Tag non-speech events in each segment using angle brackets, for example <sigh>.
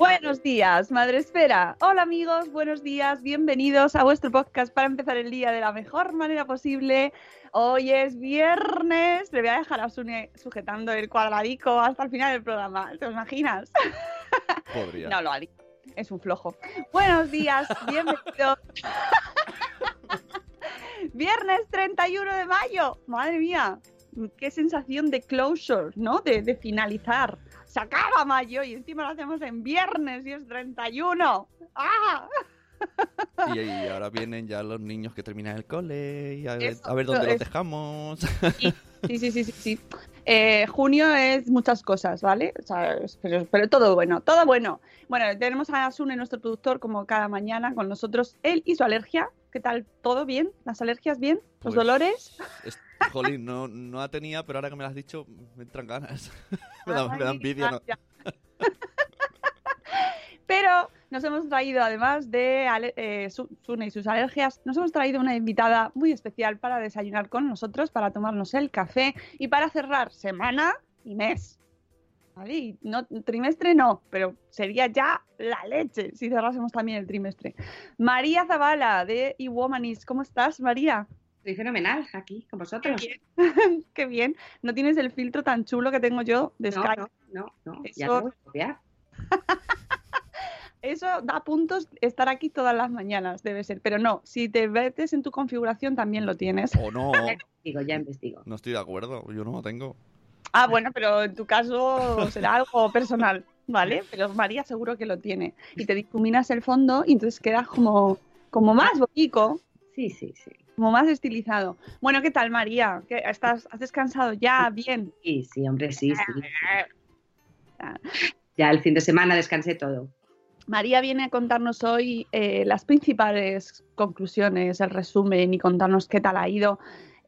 Buenos días, Madre Esfera. Hola amigos, buenos días, bienvenidos a vuestro podcast para empezar el día de la mejor manera posible. Hoy es viernes, le voy a dejar a Sune sujetando el cuadradico hasta el final del programa, ¿te imaginas? <laughs> Podría. No lo haría, es un flojo. Buenos días, bienvenidos. <laughs> Viernes 31 de mayo, madre mía, qué sensación de closure, ¿no? De, de finalizar. Se acaba mayo y encima lo hacemos en viernes y es 31. ¡Ah! Y, y ahora vienen ya los niños que terminan el cole y a ver, Eso, a ver dónde los dejamos. Sí, sí, sí, sí, sí. Eh, junio es muchas cosas, ¿vale? O sea, es- pero, pero todo bueno, todo bueno. Bueno, tenemos a Sune, nuestro productor, como cada mañana con nosotros. Él y su alergia. ¿Qué tal? ¿Todo bien? ¿Las alergias bien? ¿Los Pues, dolores? Es- Jolín, no, no la tenía, pero ahora que me lo has dicho, me entran ganas. me, <laughs> da, me da Ay, envidia. ¿no? Pero nos hemos traído, además de eh, Su- Sune y sus alergias, nos hemos traído una invitada muy especial para desayunar con nosotros, para tomarnos el café y para cerrar semana y mes. ¿Vale? Y no, trimestre no, pero sería ya la leche si cerrásemos también el trimestre. María Zavala de eWomanis, ¿cómo estás, María? Estoy fenomenal aquí con vosotros. <laughs> Qué bien. No tienes el filtro tan chulo que tengo yo de No, Skype. no, no, no. Ya Eso- te voy a copiar. <laughs> Eso da puntos estar aquí todas las mañanas, debe ser. Pero no, si te metes en tu configuración también lo tienes. O no, Ya investigo, ya investigo. no estoy de acuerdo. Yo no lo tengo. Ah, bueno, pero en tu caso será algo personal, ¿vale? Pero María seguro que lo tiene. Y te difuminas el fondo y entonces quedas como, como más bonito, Sí, sí, sí. como más estilizado. Bueno, ¿qué tal, María? ¿Qué, estás, ¿Has descansado ya? Bien. Sí, sí, hombre, sí, sí. <laughs> Ya el fin de semana descansé todo. María viene a contarnos hoy eh, las principales conclusiones, el resumen y contarnos qué tal ha ido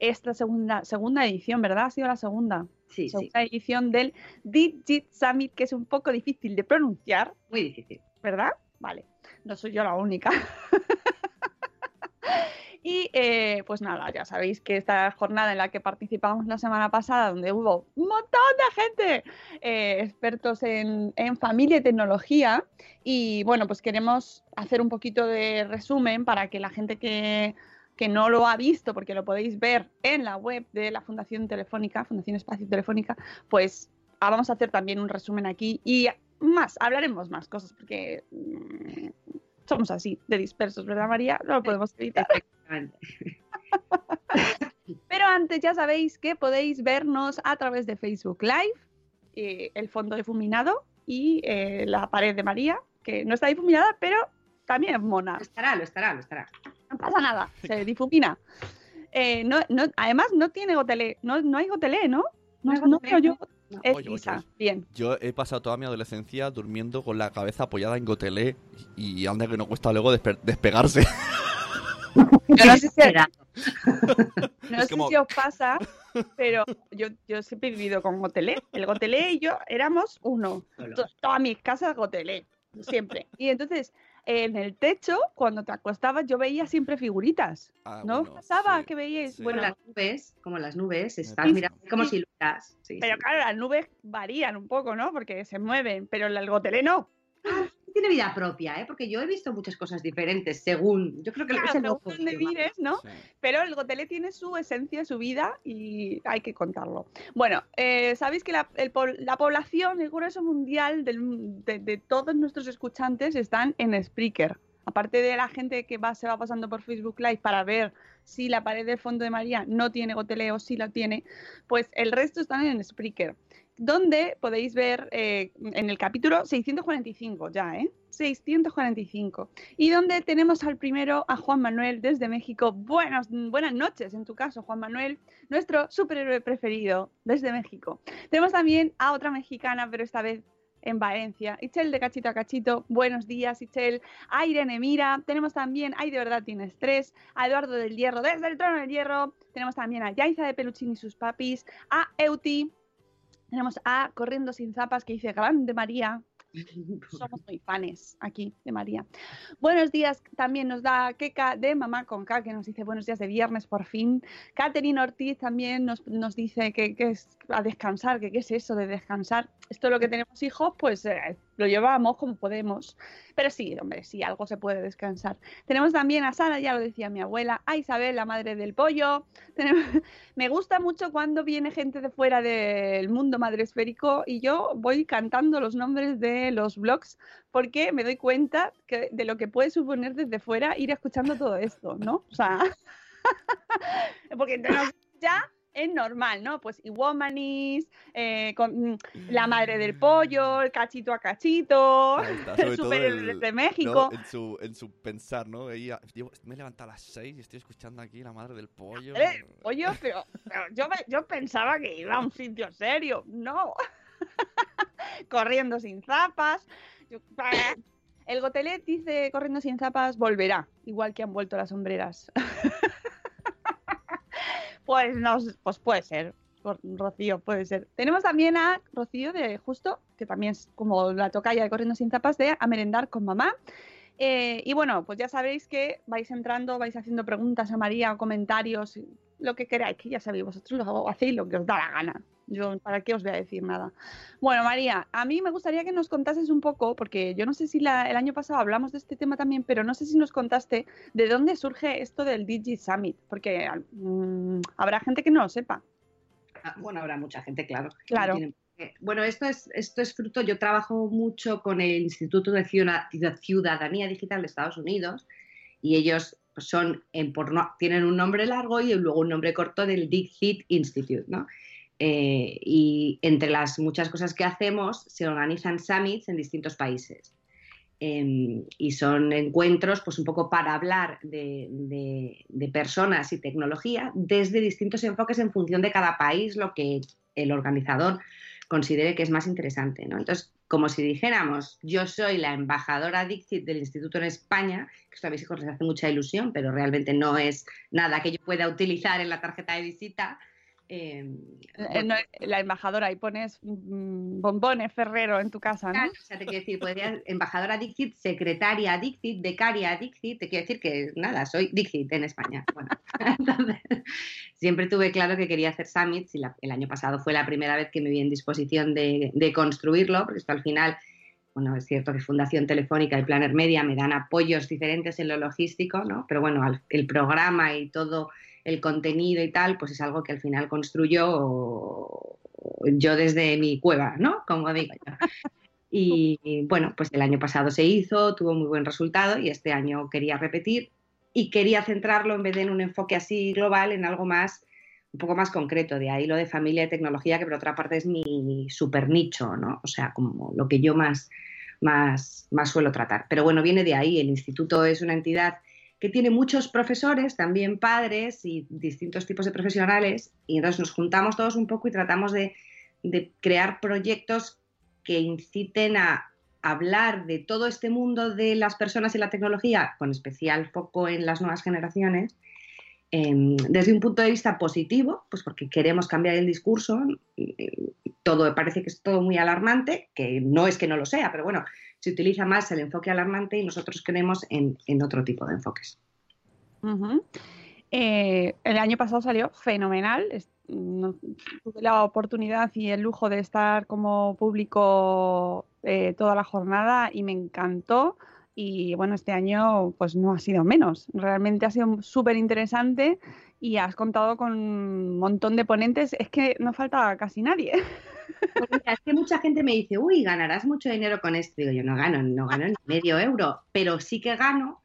esta segunda, segunda edición, ¿verdad? Ha sido la segunda. Sí, sí. segunda edición del Digit Summit, que es un poco difícil de pronunciar, Muy difícil. ¿verdad? Vale, no soy yo la única. <laughs> y eh, pues nada, ya sabéis que esta jornada en la que participamos la semana pasada, donde hubo un montón de gente, eh, expertos en, en familia y tecnología, y bueno, pues queremos hacer un poquito de resumen para que la gente que, que no lo ha visto, porque lo podéis ver en la web de la Fundación Telefónica, Fundación Espacio Telefónica, pues ah, vamos a hacer también un resumen aquí y más, hablaremos más cosas, porque mm, somos así, de dispersos, ¿verdad, María? No lo podemos evitar. <laughs> Pero antes ya sabéis que podéis vernos a través de Facebook Live, eh, el fondo difuminado y eh, la pared de María, que no está difuminada, pero también es mona. Lo estará, lo estará, lo estará. No pasa nada, <laughs> se difumina. Eh, no, no, además no tiene gotelé, no, no hay gotelé, ¿no? No, No veo yo. no. Es Oye, oye, lisa, oye. bien. Yo he pasado toda mi adolescencia durmiendo con la cabeza apoyada en gotelé y anda que no cuesta luego despe- despegarse. <laughs> Yo no sé si, Espera. no Es sé como- si os pasa, pero yo, yo siempre he vivido con gotelé. El gotelé y yo éramos uno. Todas mis casas gotelé, siempre. Y entonces, en el techo, cuando te acostabas, yo veía siempre figuritas. Ah, ¿No os bueno, pasaba sí, que veíais? sí. Como Bueno, las nubes, como las nubes, estás Sí, mirando como siluetas. Sí, pero sí. claro, las nubes varían un poco, ¿no? Porque se mueven, pero el gotelé no. Tiene vida propia, ¿eh? Porque yo he visto muchas cosas diferentes según. Yo creo que Claro, es el según donde ¿no? Sí. Pero el gotelé tiene su esencia, su vida y hay que contarlo. Bueno, eh, sabéis que la, el la población, el grueso mundial del- de, de todos nuestros escuchantes están en Spreaker. Aparte de la gente que va, se va pasando por Facebook Live para ver si la pared del fondo de María no tiene gotelé o si la tiene, pues el resto están en Spreaker. Donde podéis ver eh, en el capítulo 645 ya, ¿eh? 645. Y donde tenemos al primero a Juan Manuel desde México. Buenas, buenas noches en tu caso, Juan Manuel, nuestro superhéroe preferido desde México. Tenemos también a otra mexicana, pero esta vez en Valencia. Ichel de Cachito a Cachito, buenos días, Ichel. A Irene Mira, tenemos también, ay de verdad tienes tres, a Eduardo del Hierro desde el trono del Hierro, tenemos también a Yaiza de Peluchín y sus papis, a Euti, tenemos a Corriendo sin zapas que dice Grande María, <laughs> somos muy fanes aquí de María. Buenos días también nos da Keka de Mamá con K, que nos dice buenos días de viernes por fin. Catherine Ortiz también nos, nos dice que, que es a descansar, que qué es eso de descansar. Esto lo que tenemos hijos, pues eh, lo llevamos como podemos. Pero sí, hombre, sí, algo se puede descansar. Tenemos también a Sara, ya lo decía mi abuela, a Isabel, la madre del pollo. Tenemos- <laughs> Me gusta mucho cuando viene gente de fuera del mundo madresférico y yo voy cantando los nombres de los blogs porque me doy cuenta de lo que puede suponer desde fuera ir escuchando todo esto, ¿no? O sea, <laughs> porque nosotros ya es normal, ¿no? Pues Iwomanis, eh, con, mm, la madre del pollo, el cachito a cachito, está, el el- de México. ¿no? En, su, en su pensar, ¿no? Ella, "Tío, me he levantado a las 6 y estoy escuchando aquí la madre del pollo. Eh, pollo, pero, pero yo, me- yo pensaba que iba a un sitio serio. No. <laughs> Corriendo sin zapas. Yo- El Gotelet dice corriendo sin zapas volverá, igual que han vuelto las sombreras. <laughs> pues no, pues puede ser. Ro- Rocío, puede ser. Tenemos también a Rocío de Justo, que también es como la tocaya de Corriendo sin zapas de A merendar con mamá. Eh, y bueno, pues ya sabéis que vais entrando, vais haciendo preguntas a María comentarios, lo que queráis, que ya sabéis, vosotros lo hacéis lo que os da la gana. Yo, ¿para qué os voy a decir nada? Bueno, María, a mí me gustaría que nos contases un poco, porque yo no sé si la- el año pasado hablamos de este tema también, pero no sé si nos contaste de dónde surge esto del Digi Summit, porque mm, habrá gente que no lo sepa. Ah, Bueno, habrá mucha gente, claro. Claro. Bueno, esto es, esto es fruto, yo trabajo mucho con el Instituto de Ciudadanía Digital de Estados Unidos y ellos pues, son, en, tienen un nombre largo y luego un nombre corto del Dixit Institute, ¿no? Eh, y entre las muchas cosas que hacemos se organizan summits en distintos países. Em, y son encuentros pues un poco para hablar de, personas y tecnología desde distintos enfoques en función de cada país, lo que el organizador considere que es más interesante. Entonces, como si dijéramos, yo soy la embajadora Dixit del Instituto en España, que esto a mis hijos les hace mucha ilusión, pero realmente no es nada que yo pueda utilizar en la tarjeta de visita. Em, Eh, no, la embajadora, ahí pones mm, bombones Ferrero en tu casa, ¿no? Claro, o sea, te quiero decir, embajadora Dixit, secretaria Dixit, becaria Dixit, te quiero decir que nada, soy Dixit en España. Bueno, <laughs> entonces, siempre tuve claro que quería hacer summits y la- el año pasado fue la primera vez que me vi en disposición de, de construirlo, porque esto al final, bueno, es cierto que Fundación Telefónica y Planner Media me dan apoyos diferentes en lo logístico, ¿no? Pero bueno, al- el programa y todo el contenido y tal, pues es algo que al final construyo yo desde mi cueva, ¿no? Como digo yo. Y bueno, pues el año pasado se hizo, tuvo muy buen resultado y este año quería repetir y quería centrarlo en vez de en un enfoque así global en algo más, un poco más concreto. De ahí lo de familia y tecnología, que por otra parte es mi super nicho, ¿no? O sea, como lo que yo más, más, más suelo tratar. Pero bueno, viene de ahí. El instituto es una entidad que tiene muchos profesores, también padres y distintos tipos de profesionales, y entonces nos juntamos todos un poco y tratamos de, de crear proyectos que inciten a hablar de todo este mundo de las personas y la tecnología, con especial foco en las nuevas generaciones, desde un punto de vista positivo, pues porque queremos cambiar el discurso, todo parece que es todo muy alarmante, que no es que no lo sea, pero bueno, se utiliza más el enfoque alarmante y nosotros creemos en, otro tipo de enfoques. Eh, el año pasado salió fenomenal. tuve la oportunidad y el lujo de estar como público eh, toda la jornada y me encantó. Y bueno, este año pues no ha sido menos. Realmente ha sido súper interesante y has contado con un montón de ponentes. Es que no falta casi nadie. <laughs> Pues es que mucha gente me dice, uy, ganarás mucho dinero con esto. Digo, yo no gano, no gano ni medio euro, pero sí que gano,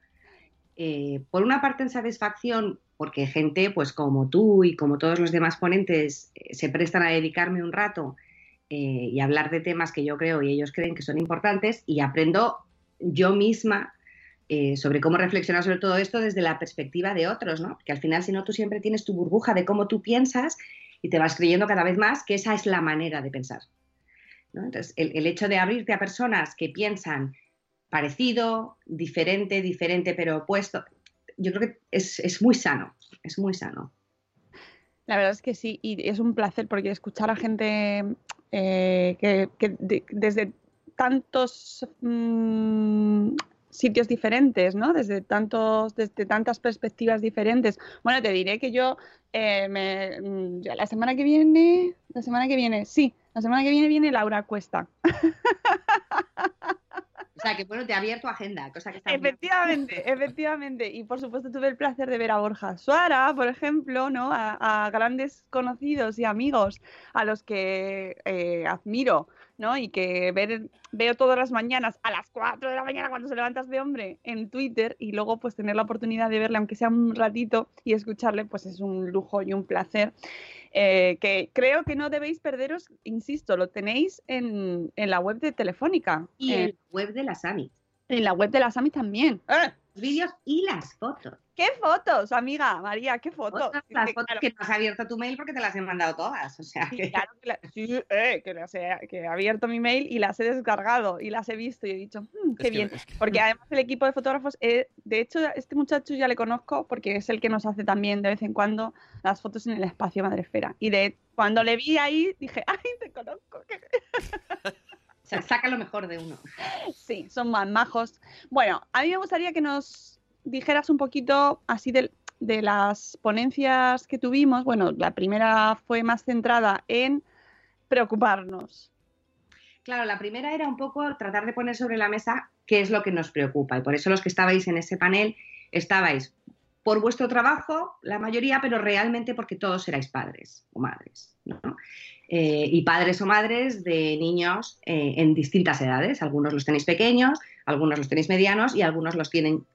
eh, por una parte en satisfacción, porque gente pues como tú y como todos los demás ponentes eh, se prestan a dedicarme un rato eh, y hablar de temas que yo creo y ellos creen que son importantes y aprendo yo misma sobre cómo reflexionar sobre todo esto desde la perspectiva de otros, ¿no? Que al final, si no, tú siempre tienes tu burbuja de cómo tú piensas y te vas creyendo cada vez más que esa es la manera de pensar. Entonces, el, hecho de abrirte a personas que piensan parecido, diferente, diferente pero opuesto, yo creo que es, muy sano, es muy sano. La verdad es que sí, y es un placer porque escuchar a gente eh, que, desde tantos mm, sitios diferentes, ¿no? Desde tantos, desde tantas perspectivas diferentes. Bueno, te diré que yo eh, me, mm, la semana que viene, la semana que viene, sí, la semana que viene viene Laura Cuesta. O sea, que bueno, te ha abierto agenda, cosa que está Efectivamente, efectivamente. Y por supuesto tuve el placer de ver a Borja Suara, por ejemplo, ¿no? A, grandes conocidos y amigos a los que eh, admiro ¿no? Y que ver, veo todas las mañanas a las 4 de la mañana cuando se levantas de hombre en Twitter y luego pues tener la oportunidad de verle aunque sea un ratito y escucharle pues es un lujo y un placer. Eh, que creo que no debéis perderos, insisto, lo tenéis en, en la web de Telefónica. Y en la web de la SAMI. En la web de la SAMI también. ¡Ah! Vídeos y las fotos. ¿Qué fotos, amiga María? ¿Qué fotos? las fotos que no has abierto tu mail porque te las he mandado todas. O sea, que... Claro que, eh, que, he, abierto mi mail y las he descargado y las he visto y he dicho, hmm, qué bien. Porque además el equipo de fotógrafos, eh, de hecho, este muchacho ya le conozco porque es el que nos hace también de vez en cuando las fotos en el espacio Madrefera. Y de cuando le vi ahí dije, <laughs> ¡ay, te conozco! O sea, saca lo mejor de uno. Sí, son más majos. Bueno, a mí me gustaría que nos dijeras un poquito así de, las ponencias que tuvimos. Bueno, la primera fue más centrada en preocuparnos. Claro, la primera era un poco tratar de poner sobre la mesa qué es lo que nos preocupa. Y por eso los que estabais en ese panel estabais por vuestro trabajo, la mayoría, pero realmente porque todos erais padres o madres. ¿no? Eh, y padres o madres de niños eh, en distintas edades. Algunos los tenéis pequeños, algunos los tenéis medianos y algunos los tienen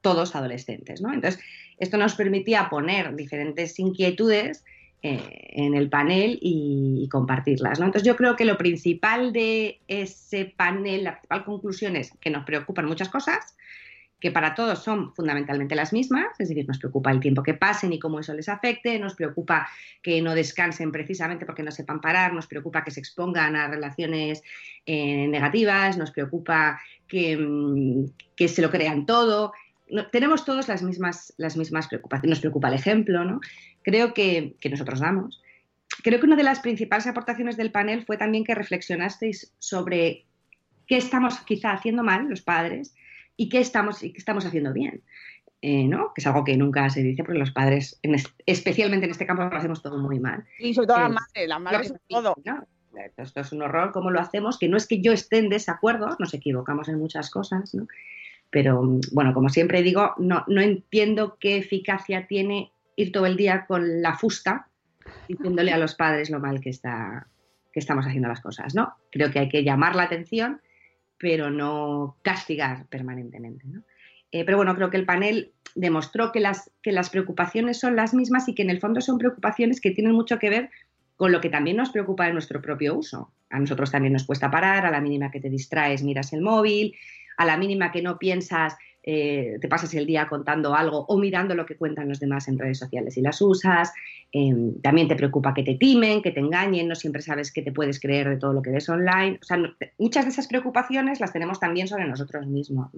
todos adolescentes. ¿no? Entonces, esto nos permitía poner diferentes inquietudes eh, en el panel y, compartirlas. ¿no? Entonces, yo creo que lo principal de ese panel, la principal conclusión es que nos preocupan muchas cosas, que para todos son fundamentalmente las mismas, es decir, nos preocupa el tiempo que pasen y cómo eso les afecte, nos preocupa que no descansen precisamente porque no sepan parar, nos preocupa que se expongan a relaciones eh, negativas, nos preocupa que, mm, que, se lo crean todo. tenemos todos las mismas, las mismas preocupaciones, nos preocupa el ejemplo, ¿no? Creo que, que nosotros damos. Creo que una de las principales aportaciones del panel fue también que reflexionasteis sobre qué estamos quizá haciendo mal los padres y qué estamos, y qué estamos haciendo bien. Eh, ¿no? Que es algo que nunca se dice porque los padres, especialmente en este campo, lo hacemos todo muy mal. Y sobre todo las madres, las madres todo. Esto es un horror, ¿cómo lo hacemos? Que no es que yo esté en desacuerdo, nos equivocamos en muchas cosas, ¿no? Pero bueno, como siempre digo, no, no entiendo qué eficacia tiene ir todo el día con la fusta diciéndole a los padres lo mal que, está, que estamos haciendo las cosas, ¿no? Creo que hay que llamar la atención pero no castigar permanentemente. Eh, pero bueno, creo que el panel demostró que las, que las preocupaciones son las mismas y que en el fondo son preocupaciones que tienen mucho que ver con lo que también nos preocupa en nuestro propio uso. A nosotros también nos cuesta parar, a la mínima que te distraes miras el móvil, a la mínima que no piensas eh, te pasas el día contando algo o mirando lo que cuentan los demás en redes sociales y las usas. Em, también te preocupa que te timen, que te engañen, no siempre sabes qué te puedes creer de todo lo que ves online. O sea, muchas de esas preocupaciones las tenemos también sobre nosotros mismos.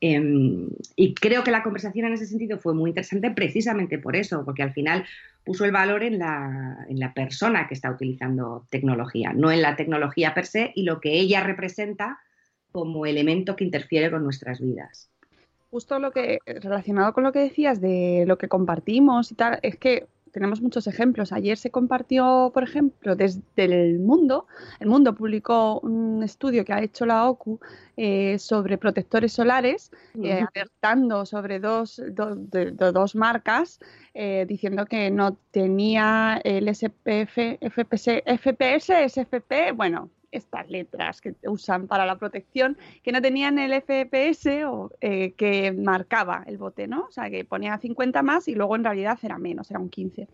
Em, y creo que la conversación en ese sentido fue muy interesante precisamente por eso, porque al final puso el valor en la, en la persona que está utilizando tecnología, no en la tecnología per se y lo que ella representa como elemento que interfiere con nuestras vidas. Justo lo que, relacionado con lo que decías de lo que compartimos y tal, es que tenemos muchos ejemplos. Ayer se compartió, por ejemplo, desde el mundo, el mundo publicó un estudio que ha hecho la OCU eh, sobre protectores solares, eh, alertando sobre dos, dos marcas, eh, diciendo que no tenía el SPF, FPS, FPS, SFP, bueno, estas letras que usan para la protección, que no tenían el FPS o, eh, que marcaba el bote, ¿no? O sea, que ponía 50 más y luego en realidad era menos, era un 15.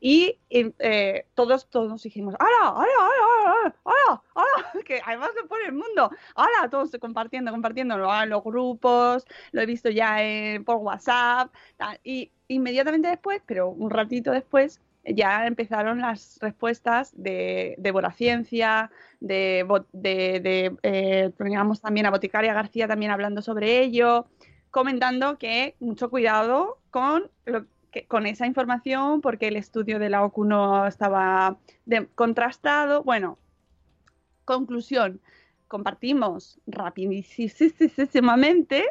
Y eh, todos, todos dijimos, ¡Hala, hala, hala, hala, hala! <laughs> Que además lo pone el mundo, ¡Hala! Todos compartiendo, compartiendo, en los grupos, lo he visto ya por WhatsApp, y inmediatamente después, pero un ratito después, ya empezaron las respuestas de, de Ciencia, de, de, eh, teníamos también a Boticaria García también hablando sobre ello, comentando que mucho cuidado con, lo, que, con esa información porque el estudio de la OCU no estaba contrastado. Bueno, conclusión, compartimos rapidísimamente,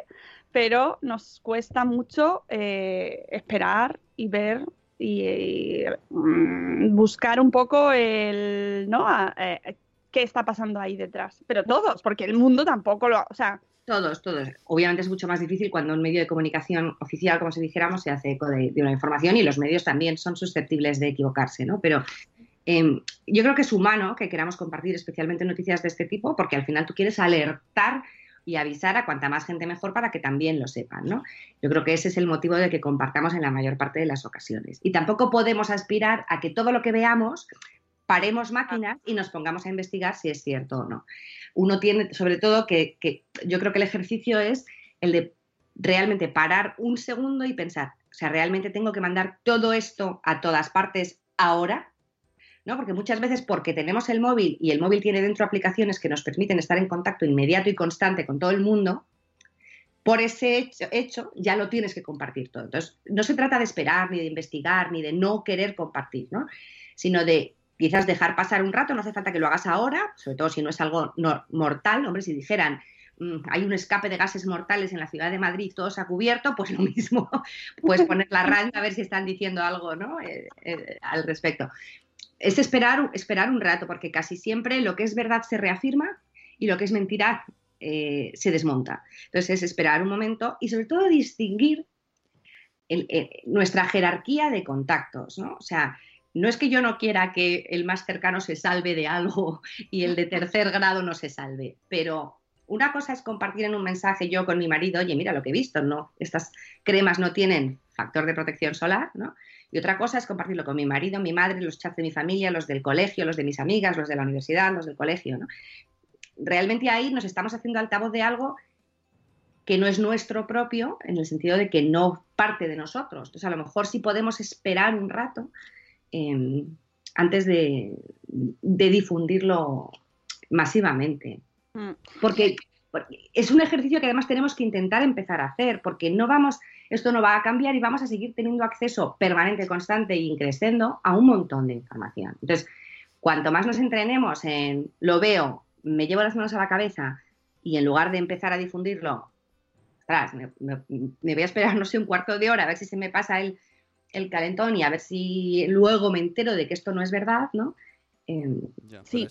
pero nos cuesta mucho eh, esperar y ver y, mm, buscar un poco el, ¿no? Eh, qué está pasando ahí detrás. Pero todos, porque el mundo tampoco lo, o sea, todos, todos. Obviamente es mucho más difícil cuando un medio de comunicación oficial, como si dijéramos, se hace eco de, una información y los medios también son susceptibles de equivocarse, ¿no? Pero em, yo creo que es humano que queramos compartir especialmente noticias de este tipo porque al final tú quieres alertar y avisar a cuanta más gente mejor para que también lo sepan, ¿no? Yo creo que ese es el motivo de que compartamos en la mayor parte de las ocasiones. Y tampoco podemos aspirar a que todo lo que veamos paremos máquinas y nos pongamos a investigar si es cierto o no. Uno tiene, sobre todo, que, que yo creo que el ejercicio es el de realmente parar un segundo y pensar, o sea, realmente tengo que mandar todo esto a todas partes ahora, porque muchas veces porque tenemos el móvil y el móvil tiene dentro aplicaciones que nos permiten estar en contacto inmediato y constante con todo el mundo, por ese hecho, ya lo tienes que compartir todo. Entonces, no se trata de esperar, ni de investigar, ni de no querer compartir, ¿no? Sino de quizás dejar pasar un rato, no hace falta que lo hagas ahora, sobre todo si no es algo mortal, hombre, si dijeran, mm, hay un escape de gases mortales en la ciudad de Madrid, todo se ha cubierto, pues lo mismo, <laughs> pues poner la radio a ver si están diciendo algo ¿no? Eh, eh, al respecto es esperar, esperar un rato, porque casi siempre lo que es verdad se reafirma y lo que es mentira eh, se desmonta. Entonces es esperar un momento y sobre todo distinguir nuestra jerarquía de contactos, ¿no? O sea, no es que yo no quiera que el más cercano se salve de algo <laughs> y el de tercer grado no se salve, pero una cosa es compartir en un mensaje yo con mi marido, oye, mira lo que he visto, ¿no? Estas cremas no tienen factor de protección solar, ¿no? Y otra cosa es compartirlo con mi marido, mi madre, los chats de mi familia, los del colegio, los de mis amigas, los de la universidad, los del colegio, ¿no? Realmente ahí nos estamos haciendo altavoz de algo que no es nuestro propio, en el sentido de que no parte de nosotros. Entonces, a lo mejor sí podemos esperar un rato em, antes de difundirlo masivamente. Mm. Porque, es un ejercicio que además tenemos que intentar empezar a hacer, porque no vamos, esto no va a cambiar y vamos a seguir teniendo acceso permanente, constante y creciendo a un montón de información. Entonces, cuanto más nos entrenemos en lo veo, me llevo las manos a la cabeza y en lugar de empezar a difundirlo, me, voy a esperar, <laughs> no sé, un cuarto de hora a ver si se me pasa el calentón y a ver si luego me entero de que esto no es verdad, ¿no? Sí.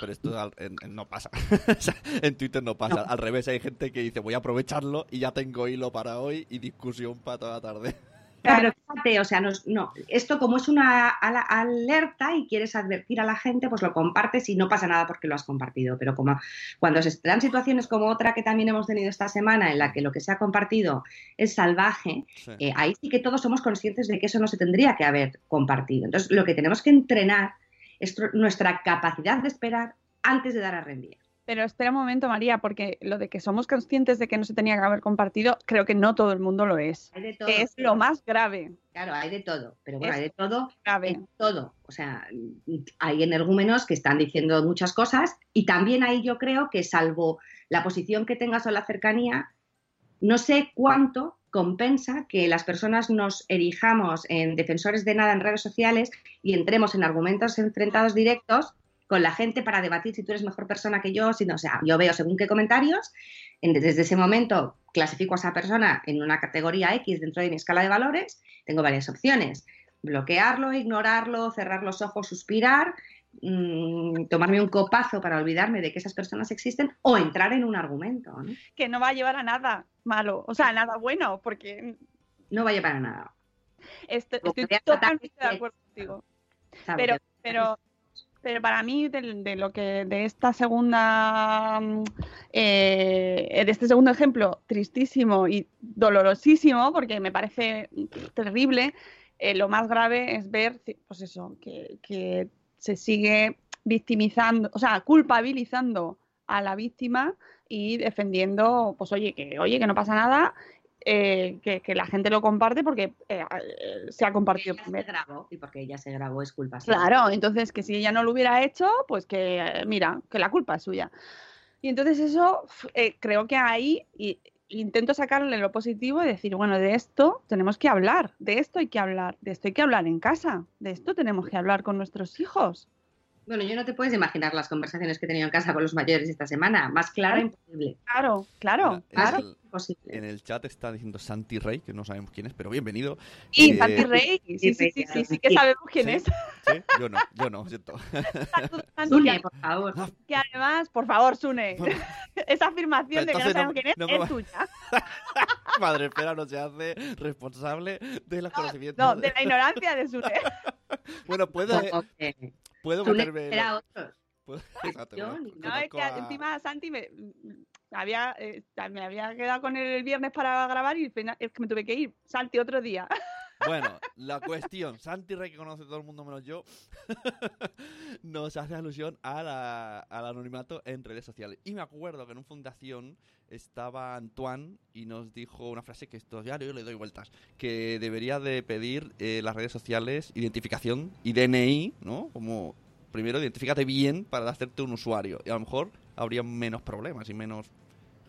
pero esto, no pasa. <laughs> en Twitter no pasa. Al revés, hay gente que dice voy a aprovecharlo y ya tengo hilo para hoy y discusión para toda la tarde. <laughs> Claro, fíjate, o sea, no, esto como es una alerta y quieres advertir a la gente, pues lo compartes y no pasa nada porque lo has compartido. Pero como cuando se dan situaciones como otra que también hemos tenido esta semana, en la que lo que se ha compartido es salvaje, eh, ahí sí que todos somos conscientes de que eso no se tendría que haber compartido. Entonces, lo que tenemos que entrenar es nuestra capacidad de esperar antes de dar a rendir. Pero espera un momento, María, porque lo de que somos conscientes de que no se tenía que haber compartido, creo que no todo el mundo lo es. Hay de todo, es lo más grave. Claro, hay de todo, pero bueno, hay de todo. Grave. todo. O sea, hay energúmenos que están diciendo muchas cosas y también ahí yo creo que salvo la posición que tengas o la cercanía, no sé cuánto compensa que las personas nos erijamos en defensores de nada en redes sociales y entremos en argumentos enfrentados directos con la gente para debatir si tú eres mejor persona que yo, si no, o sea, yo veo según qué comentarios, desde ese momento clasifico a esa persona en una categoría X dentro de mi escala de valores, tengo varias opciones, bloquearlo, ignorarlo, cerrar los ojos, suspirar, mm, tomarme un copazo para olvidarme de que esas personas existen o entrar en un argumento. Que no va a llevar a nada malo, o sea, a nada bueno, porque... No va a llevar a nada. estoy totalmente de acuerdo contigo. Pero, pero pero para mí de, lo que de esta segunda mm, eh, de este segundo ejemplo tristísimo y dolorosísimo porque me parece terrible eh, lo más grave es ver pues eso que, que se sigue victimizando o sea culpabilizando a la víctima y defendiendo pues oye que oye que no pasa nada eh, que, la gente lo comparte porque eh, eh, se ha compartido primero. Se grabó, y porque ella se grabó es culpa suya. Claro, entonces que si ella no lo hubiera hecho, pues que mira, que la culpa es suya. Y entonces eso creo que ahí intento sacarle lo positivo y decir, bueno, de esto tenemos que hablar, de esto hay que hablar, de esto hay que hablar en casa, de esto tenemos que hablar con nuestros hijos. Bueno, yo no te puedes imaginar las conversaciones que he tenido en casa con los mayores esta semana. Más claro imposible. Claro, claro, claro. En el chat está diciendo Santi Rey, que no sabemos quién es, pero bienvenido. Y eh, Santi Rey, sí, sí, sí, sí, sí, que sabemos quién es. Sí, yo no, yo no, siento. <laughs> Sune, por favor. Que además, por favor, Sune, <laughs> esa afirmación de que no sabemos quién es es tuya. <laughs> Madre espera, no se hace responsable de los conocimientos. No, de la ignorancia de Sune. bueno, puede... Puedo meterme... Era otros. <laughs> <laughs> no, es que encima Santi me había, eh, me había quedado con él el viernes para grabar y es que me tuve que ir. Santi, otro día. <laughs> Bueno, la cuestión, Santi Rey, que conoce todo el mundo menos yo, <laughs> nos hace alusión a la, al anonimato en redes sociales. Y me acuerdo que en una fundación estaba Antoine y nos dijo una frase que esto ya yo le doy vueltas, que debería de pedir eh, las redes sociales identificación y DNI, ¿no? Como primero identifícate bien para hacerte un usuario y a lo mejor habría menos problemas y menos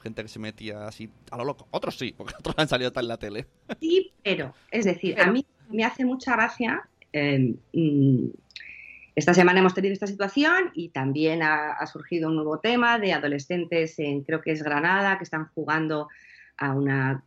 gente que se metía así a lo loco. Otros sí, porque <laughs> otros han salido tan en la tele. Sí, pero, es decir, a mí me hace mucha gracia. Em, mm, esta semana hemos tenido esta situación y también ha, surgido un nuevo tema de adolescentes en, creo que es Granada, que están jugando a una,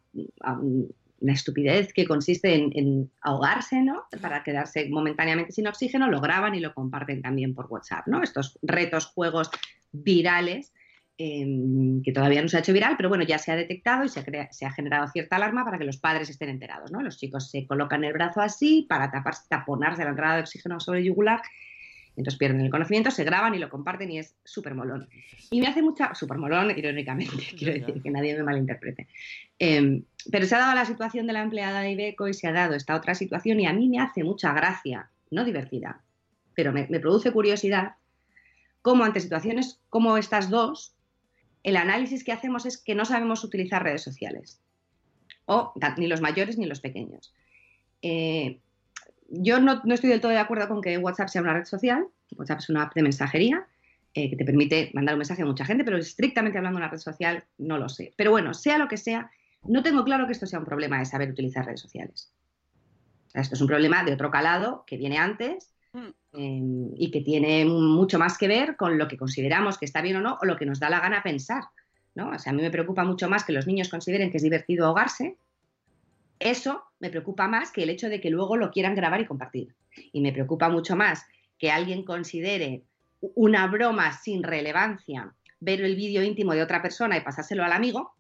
una estupidez que consiste en, en, ahogarse, ¿no? Para quedarse momentáneamente sin oxígeno, lo graban y lo comparten también por WhatsApp, ¿no? Estos retos, juegos virales Em, que todavía no se ha hecho viral, pero bueno, ya se ha detectado y se ha, se ha, generado cierta alarma para que los padres estén enterados, ¿no? Los chicos se colocan el brazo así para tapar, taponarse la entrada de oxígeno sobre el yugular, entonces pierden el conocimiento, se graban y lo comparten y es súper molón. Y me hace mucha, súper molón, irónicamente, <laughs> quiero decir, que nadie me malinterprete. Em, pero se ha dado la situación de la empleada de Ibeco y se ha dado esta otra situación y a mí me hace mucha gracia, no divertida, pero me, me produce curiosidad cómo ante situaciones como estas dos, el análisis que hacemos es que no sabemos utilizar redes sociales, o ni los mayores ni los pequeños. Eh, yo no, estoy del todo de acuerdo con que WhatsApp sea una red social. WhatsApp es una app de mensajería eh, que te permite mandar un mensaje a mucha gente, pero estrictamente hablando de una red social, no lo sé. Pero bueno, sea lo que sea, no tengo claro que esto sea un problema de saber utilizar redes sociales. esto es un problema de otro calado que viene antes Mm. Em, y que tiene mucho más que ver con lo que consideramos que está bien o no, o lo que nos da la gana pensar. ¿no? O sea, a mí me preocupa mucho más que los niños consideren que es divertido ahogarse. Eso me preocupa más que el hecho de que luego lo quieran grabar y compartir. Y me preocupa mucho más que alguien considere una broma sin relevancia ver el vídeo íntimo de otra persona y pasárselo al amigo,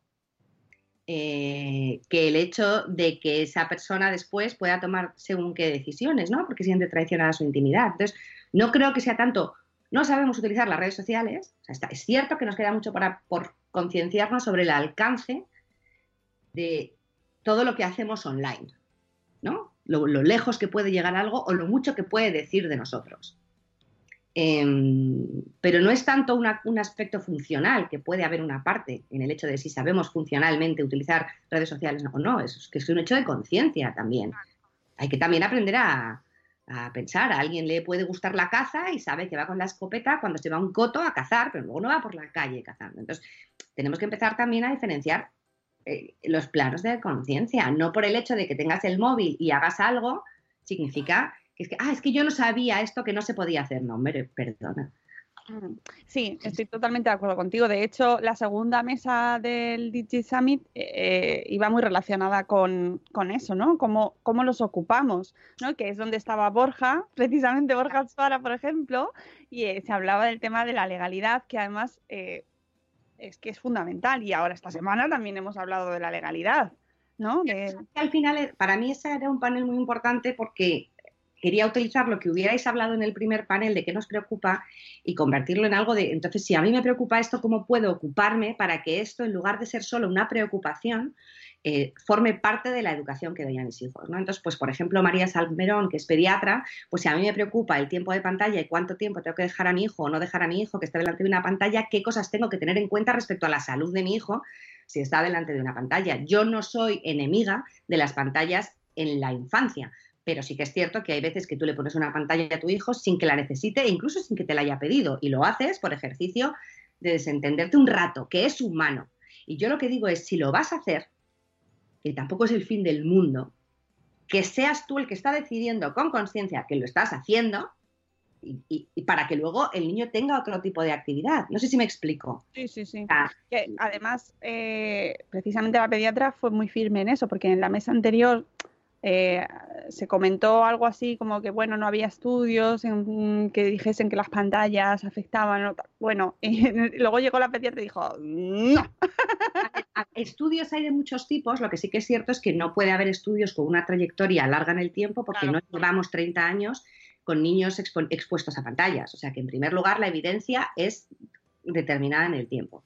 eh, que el hecho de que esa persona después pueda tomar según qué decisiones, ¿no? Porque siente traicionada su intimidad. Entonces, no creo que sea tanto, no sabemos utilizar las redes sociales, es cierto que nos queda mucho para, por concienciarnos sobre el alcance de todo lo que hacemos online, ¿no? lo lejos que puede llegar algo o lo mucho que puede decir de nosotros. Em, pero no es tanto un aspecto funcional, que puede haber una parte en el hecho de si sabemos funcionalmente utilizar redes sociales o no, es que es un hecho de conciencia también. Hay que también aprender a, pensar. A alguien le puede gustar la caza y sabe que va con la escopeta cuando se va un coto a cazar, pero luego no va por la calle cazando. Entonces, tenemos que empezar también a diferenciar eh, los planos de conciencia. No por el hecho de que tengas el móvil y hagas algo, significa que es que, ah, es que yo no sabía esto que no se podía hacer. No, hombre, perdona. Mm, sí, estoy totalmente de acuerdo contigo. De hecho, la segunda mesa del Digi Summit eh, iba muy relacionada con, eso, ¿no? Cómo, cómo, los ocupamos, ¿no? Que es donde estaba Borja, precisamente Borja Suara, por ejemplo, y eh, se hablaba del tema de la legalidad, que además eh, es que es fundamental. Y ahora esta semana también hemos hablado de la legalidad, ¿no? Al final, para mí ese era un panel muy importante porque quería utilizar lo que hubierais hablado en el primer panel de qué nos preocupa y convertirlo en algo de, entonces, si a mí me preocupa esto, ¿cómo puedo ocuparme para que esto, en lugar de ser solo una preocupación, eh, forme parte de la educación que doy a mis hijos. ¿no? Entonces, pues por ejemplo, María Salmerón, que es pediatra, pues si a mí me preocupa el tiempo de pantalla y cuánto tiempo tengo que dejar a mi hijo o no dejar a mi hijo que esté delante de una pantalla, qué cosas tengo que tener en cuenta respecto a la salud de mi hijo si está delante de una pantalla. Yo no soy enemiga de las pantallas en la infancia, pero sí que es cierto que hay veces que tú le pones una pantalla a tu hijo sin que la necesite e incluso sin que te la haya pedido y lo haces por ejercicio de desentenderte un rato, que es humano. Y yo lo que digo es, si lo vas a hacer, que tampoco es el fin del mundo, que seas tú el que está decidiendo con conciencia que lo estás haciendo y, para que luego el niño tenga otro tipo de actividad. No sé si me explico. Sí, sí, sí. Ah. además, eh, precisamente la pediatra fue muy firme en eso, porque en la mesa anterior eh, se comentó algo así como que, bueno, no había estudios en, que dijesen que las pantallas afectaban. Bueno, <laughs> y luego llegó la pediatra y dijo, no. Estudios hay de muchos tipos, lo que sí que es cierto es que no puede haber estudios con una trayectoria larga en el tiempo porque no llevamos 30 años con niños expuestos a pantallas. O sea que, en primer lugar, la evidencia es determinada en el tiempo.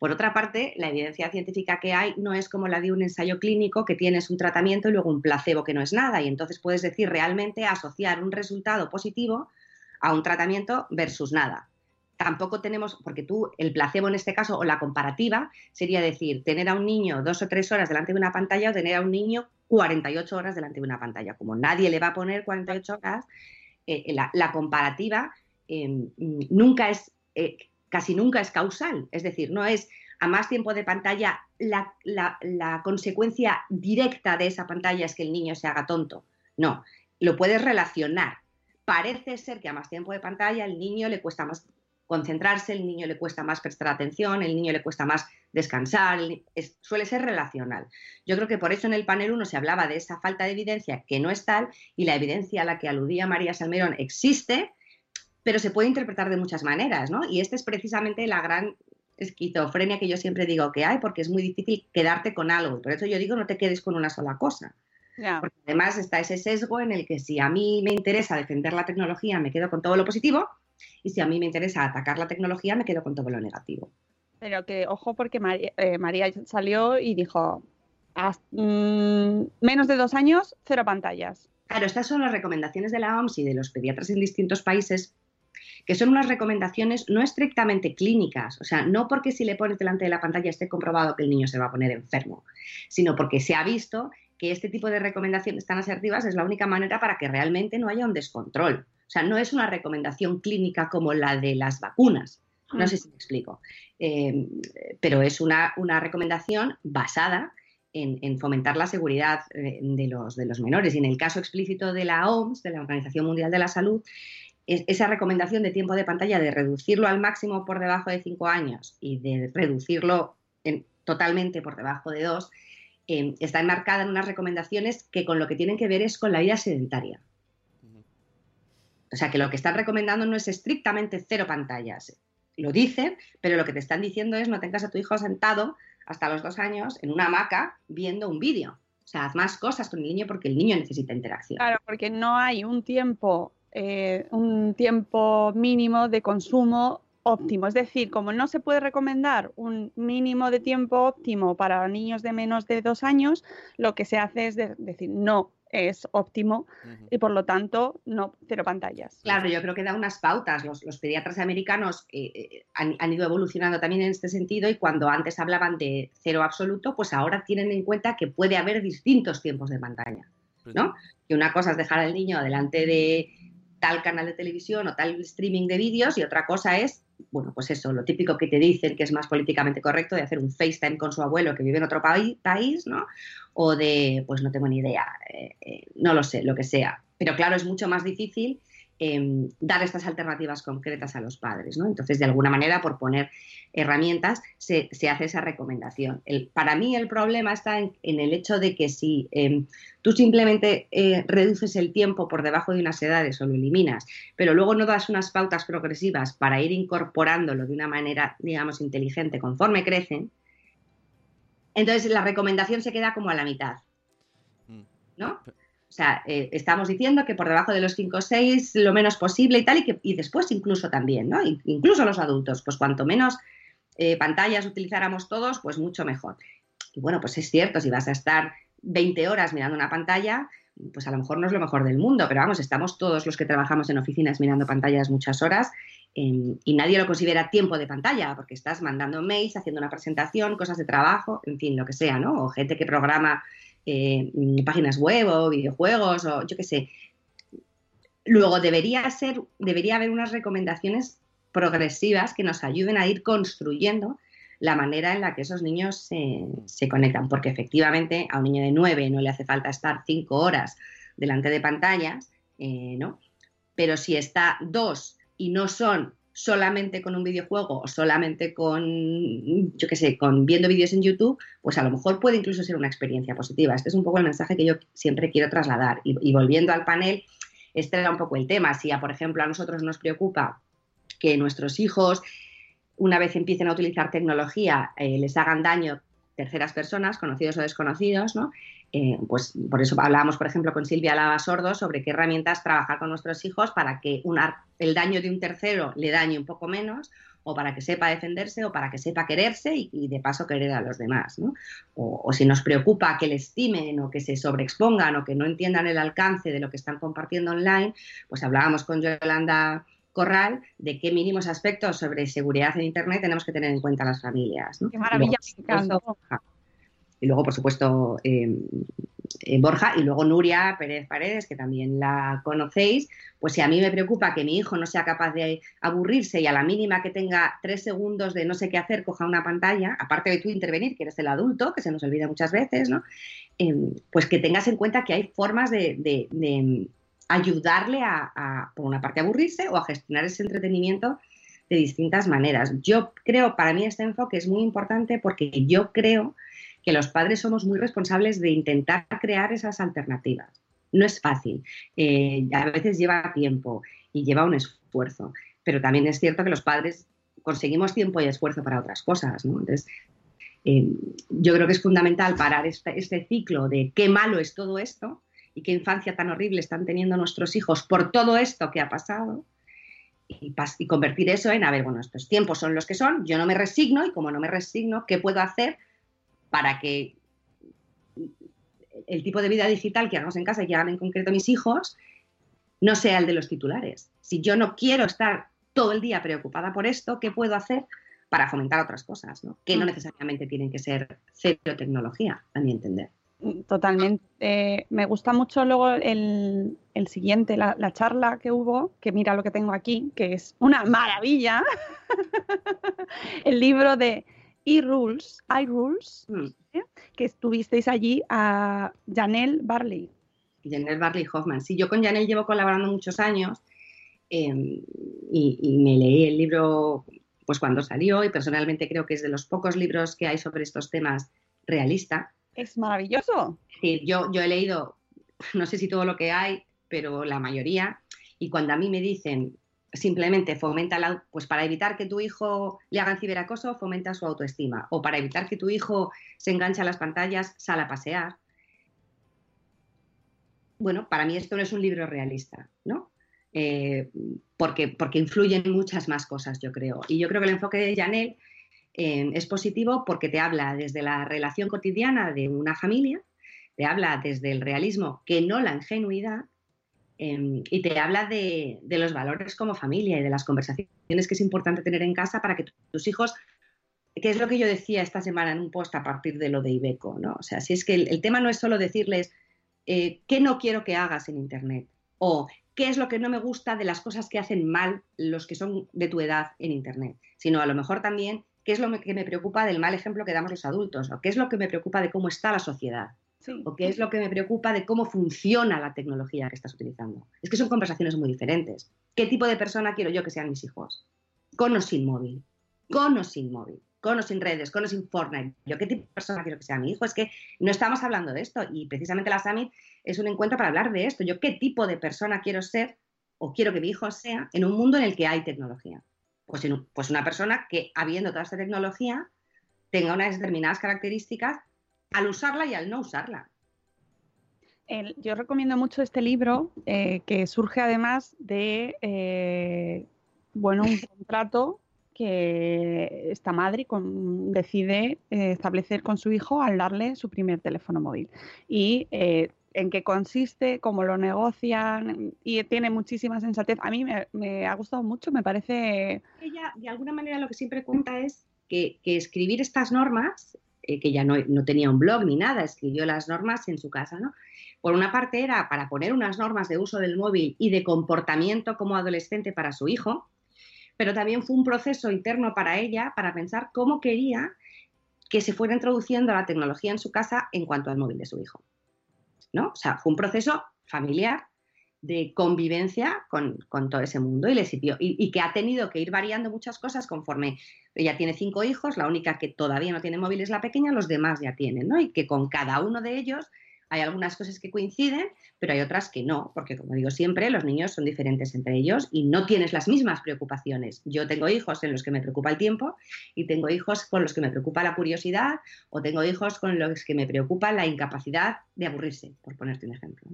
Por otra parte, la evidencia científica que hay no es como la de un ensayo clínico que tienes un tratamiento y luego un placebo que no es nada. Y entonces puedes decir realmente asociar un resultado positivo a un tratamiento versus nada. Tampoco tenemos, porque tú, el placebo en este caso, o la comparativa, sería decir, tener a un niño dos o tres horas delante de una pantalla o tener a un niño 48 horas delante de una pantalla. Como nadie le va a poner 48 horas, eh, la, comparativa em, nunca es eh, casi nunca es causal, es decir, no es a más tiempo de pantalla la, consecuencia directa de esa pantalla es que el niño se haga tonto. No, lo puedes relacionar. Parece ser que a más tiempo de pantalla el niño le cuesta más concentrarse, el niño le cuesta más prestar atención, el niño le cuesta más descansar, suele ser relacional. Yo creo que por eso en el panel 1 se hablaba de esa falta de evidencia que no es tal y la evidencia a la que aludía María Salmerón existe, pero se puede interpretar de muchas maneras, ¿no? Y esta es precisamente la gran esquizofrenia que yo siempre digo que hay, porque es muy difícil quedarte con algo. Por eso yo digo no te quedes con una sola cosa. Porque además está ese sesgo en el que si a mí me interesa defender la tecnología, me quedo con todo lo positivo, y si a mí me interesa atacar la tecnología, me quedo con todo lo negativo. Pero que, ojo, porque María, eh, salió y dijo, mm, menos de dos años, cero pantallas. Claro, estas son las recomendaciones de la OMS y de los pediatras en distintos países que son unas recomendaciones no estrictamente clínicas, o sea, no porque si le pones delante de la pantalla esté comprobado que el niño se va a poner enfermo, sino porque se ha visto que este tipo de recomendaciones tan asertivas es la única manera para que realmente no haya un descontrol. O sea, no es una recomendación clínica como la de las vacunas. No sé si me explico. Eh, pero es una, recomendación basada en, fomentar la seguridad eh, de los, de los menores. Y en el caso explícito de la OMS, de la Organización Mundial de la Salud, esa recomendación de tiempo de pantalla de reducirlo al máximo por debajo de 5 años y de reducirlo totalmente por debajo de 2, em, está enmarcada en unas recomendaciones que con lo que tienen que ver es con la vida sedentaria. O sea que lo que están recomendando no es estrictamente cero pantallas. Lo dicen, pero lo que te están diciendo es no tengas a tu hijo sentado hasta los dos años en una hamaca viendo un vídeo. O sea, haz más cosas con el niño porque el niño necesita interacción. Claro, porque no hay un tiempo eh, un tiempo mínimo de consumo óptimo. Es decir, como no se puede recomendar un mínimo de tiempo óptimo para niños de menos de dos años, lo que se hace es decir, no es óptimo y por lo tanto no cero pantallas. Claro, yo creo que da unas pautas. Los, pediatras americanos eh, eh, han, ido evolucionando también en este sentido y cuando antes hablaban de cero absoluto, pues ahora tienen en cuenta que puede haber distintos tiempos de pantalla. ¿no? Que una cosa es dejar al niño delante de tal canal de televisión o tal streaming de vídeos y otra cosa es bueno, pues eso, lo típico que te dicen que es más políticamente correcto de hacer un FaceTime con su abuelo que vive en otro país, ¿no? O de, pues no tengo ni idea, eh, eh, no lo sé, lo que sea. Pero claro, es mucho más difícil Em, dar estas alternativas concretas a los padres. ¿no? Entonces, de alguna manera, por poner herramientas, se, hace esa recomendación. para mí el problema está en, el hecho de que si em, tú simplemente eh, reduces el tiempo por debajo de unas edades o lo eliminas, pero luego no das unas pautas progresivas para ir incorporándolo de una manera, digamos, inteligente conforme crecen, entonces la recomendación se queda como a la mitad. Mm. ¿No? O sea, eh, estamos diciendo que por debajo de los 5 o 6 lo menos posible y tal, y, que, y después incluso también, ¿no? Incluso los adultos, pues cuanto menos eh, pantallas utilizáramos todos, pues mucho mejor. Y bueno, pues es cierto, si vas a estar 20 horas mirando una pantalla, pues a lo mejor no es lo mejor del mundo, pero vamos, estamos todos los que trabajamos en oficinas mirando pantallas muchas horas em, y nadie lo considera tiempo de pantalla, porque estás mandando mails, haciendo una presentación, cosas de trabajo, en fin, lo que sea, ¿no? O gente que programa eh, páginas web o videojuegos o yo qué sé. Luego debería ser, debería haber unas recomendaciones progresivas que nos ayuden a ir construyendo la manera en la que esos niños se, conectan, porque efectivamente a un niño de nueve no le hace falta estar cinco horas delante de pantallas, eh, ¿no? Pero si está dos y no son solamente con un videojuego o solamente con, yo qué sé, con viendo vídeos en YouTube, pues a lo mejor puede incluso ser una experiencia positiva. Este es un poco el mensaje que yo siempre quiero trasladar. Y, volviendo al panel, este era un poco el tema. Si, a, por ejemplo, a nosotros nos preocupa que nuestros hijos, una vez empiecen a utilizar tecnología, eh, les hagan daño terceras personas, conocidos o desconocidos, ¿no? Eh, pues por eso hablábamos, por ejemplo, con Silvia Lava Sordo sobre qué herramientas trabajar con nuestros hijos para que el daño de un tercero le dañe un poco menos o para que sepa defenderse o para que sepa quererse y, de paso querer a los demás. ¿no? O, si nos preocupa que le estimen o que se sobreexpongan o que no entiendan el alcance de lo que están compartiendo online, pues hablábamos con Yolanda Corral de qué mínimos aspectos sobre seguridad en Internet tenemos que tener en cuenta las familias. Qué maravilla, y luego, por supuesto, eh, eh, Borja y luego Nuria Pérez Paredes, que también la conocéis, pues si a mí me preocupa que mi hijo no sea capaz de aburrirse y a la mínima que tenga tres segundos de no sé qué hacer, coja una pantalla, aparte de tú intervenir, que eres el adulto, que se nos olvida muchas veces, ¿no? Em, pues que tengas en cuenta que hay formas de, ayudarle a, a, por una parte, aburrirse o a gestionar ese entretenimiento de distintas maneras. Yo creo, para mí este enfoque es muy importante porque yo creo que los padres somos muy responsables de intentar crear esas alternativas. No es fácil, eh, a veces lleva tiempo y lleva un esfuerzo, pero también es cierto que los padres conseguimos tiempo y esfuerzo para otras cosas. Entonces, eh, yo creo que es fundamental parar este, este, ciclo de qué malo es todo esto y qué infancia tan horrible están teniendo nuestros hijos por todo esto que ha pasado y, y, convertir eso en, a ver, bueno, estos tiempos son los que son, yo no me resigno y como no me resigno, ¿qué puedo hacer para que el tipo de vida digital que hagamos en casa y que hagan en concreto mis hijos no sea el de los titulares. Si yo no quiero estar todo el día preocupada por esto, ¿qué puedo hacer para fomentar otras cosas? Que no mm. necesariamente tienen que ser cero tecnología, también entender. Totalmente. me gusta mucho luego el, siguiente, la, la, charla que hubo, que mira lo que tengo aquí, que es una maravilla. <laughs> el libro de e-Rules, iRules, mm. que estuvisteis allí a Janelle Barley. Janelle Barley Hoffman. Sí, yo con Janelle llevo colaborando muchos años em, y, me leí el libro pues cuando salió y personalmente creo que es de los pocos libros que hay sobre estos temas realista. Es maravilloso. Sí, yo, yo he leído, no sé si todo lo que hay, pero la mayoría. Y cuando a mí me dicen simplemente fomenta la, pues para evitar que tu hijo le hagan ciberacoso, fomenta su autoestima. O para evitar que tu hijo se enganche a las pantallas, sal a pasear. Bueno, para mí esto no es un libro realista, ¿no? Eh, porque, porque influyen muchas más cosas, yo creo. Y yo creo que el enfoque de Janel eh, es positivo porque te habla desde la relación cotidiana de una familia, te habla desde el realismo, que no la ingenuidad, Em, y te habla de, los valores como familia y de las conversaciones que es importante tener en casa para que tus hijos, que es lo que yo decía esta semana en un post a partir de lo de Ibeco, ¿no? O sea, si es que el, tema no es solo decirles eh, qué no quiero que hagas en Internet o qué es lo que no me gusta de las cosas que hacen mal los que son de tu edad en Internet, sino a lo mejor también qué es lo que me preocupa del mal ejemplo que damos los adultos, o qué es lo que me preocupa de cómo está la sociedad, o qué es lo que me preocupa de cómo funciona la tecnología que estás utilizando. Es que son conversaciones muy diferentes. ¿Qué tipo de persona quiero yo que sean mis hijos? Con o sin móvil, con o sin móvil, con o sin redes, con o sin Fortnite. ¿Yo qué tipo de persona quiero que sea mi hijo? Es que no estamos hablando de esto y precisamente la Summit es un encuentro para hablar de esto. Yo qué tipo de persona quiero ser o quiero que mi hijo sea en un mundo en el que hay tecnología. Pues, pues una persona que, habiendo toda esta tecnología, tenga unas determinadas características al usarla y al no usarla. yo recomiendo mucho este libro eh, que surge además de eh, bueno, un <laughs> contrato que esta madre decide eh, establecer con su hijo al darle su primer teléfono móvil. Y en qué consiste, cómo lo negocian y tiene muchísima sensatez. A mí me, ha gustado mucho, me parece... Ella, de alguna manera, lo que siempre cuenta es que, escribir estas normas, eh, que ya no, no, tenía un blog ni nada, escribió las normas en su casa, ¿no? Por una parte era para poner unas normas de uso del móvil y de comportamiento como adolescente para su hijo, pero también fue un proceso interno para ella para pensar cómo quería que se fuera introduciendo la tecnología en su casa en cuanto al móvil de su hijo. ¿no? O sea, fue un proceso familiar de convivencia con, todo ese mundo y le sirvió. Y, que ha tenido que ir variando muchas cosas conforme ella tiene cinco hijos, la única que todavía no tiene móvil es la pequeña, los demás ya tienen, ¿no? Y que con cada uno de ellos hay algunas cosas que coinciden, pero hay otras que no, porque como digo siempre, los niños son diferentes entre ellos y no tienes las mismas preocupaciones. Yo tengo hijos en los que me preocupa el tiempo y tengo hijos con los que me preocupa la curiosidad o tengo hijos con los que me preocupa la incapacidad de aburrirse, por ponerte un ejemplo.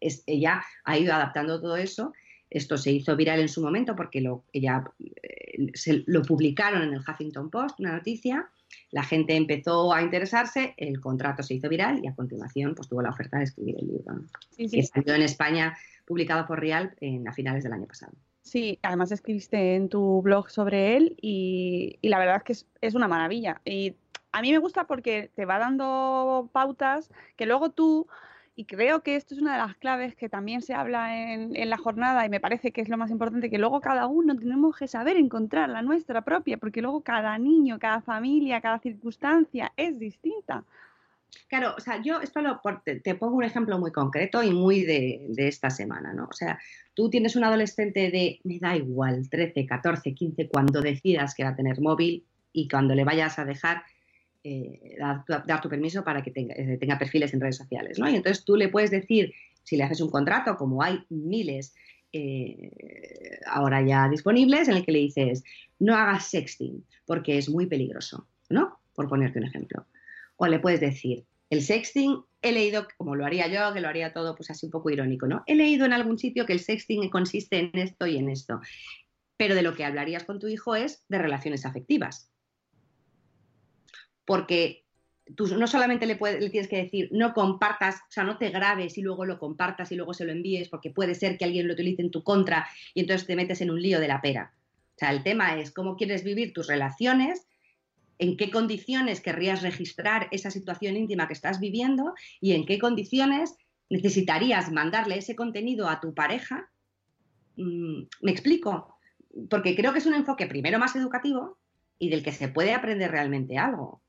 Ella ha ido adaptando todo eso. Esto se hizo viral en su momento porque lo, ella, eh, se, lo publicaron en el Huffington Post, una noticia, la gente empezó a interesarse, el contrato se hizo viral y a continuación pues, tuvo la oferta de escribir el libro, que salió en España publicado por Real en, a finales del año pasado. Sí, además escribiste en tu blog sobre él y, la verdad es que es, es, una maravilla. Y a mí me gusta porque te va dando pautas que luego tú y creo que esto es una de las claves que también se habla en, la jornada y me parece que es lo más importante, que luego cada uno tenemos que saber encontrar la nuestra propia, porque luego cada niño, cada familia, cada circunstancia es distinta. Claro, o sea, yo esto lo, te, pongo un ejemplo muy concreto y muy de, de, esta semana, ¿no? O sea, tú tienes un adolescente de, me da igual, 13, 14, 15, cuando decidas que va a tener móvil y cuando le vayas a dejar, eh, dar, tu permiso para que eh, tenga, perfiles en redes sociales, ¿no? Y entonces tú le puedes decir, si le haces un contrato, como hay miles eh, ahora ya disponibles, en el que le dices, no hagas sexting, porque es muy peligroso, ¿no? Por ponerte un ejemplo. O le puedes decir, el sexting, he leído, como lo haría yo, que lo haría todo pues así un poco irónico, ¿no? He leído en algún sitio que el sexting consiste en esto y en esto. Pero de lo que hablarías con tu hijo es de relaciones afectivas porque tú no solamente le, le, tienes que decir no compartas, o sea, no te grabes y luego lo compartas y luego se lo envíes, porque puede ser que alguien lo utilice en tu contra y entonces te metes en un lío de la pera. O sea, el tema es cómo quieres vivir tus relaciones, en qué condiciones querrías registrar esa situación íntima que estás viviendo y en qué condiciones necesitarías mandarle ese contenido a tu pareja. Mm, ¿Me explico? Porque creo que es un enfoque primero más educativo y del que se puede aprender realmente algo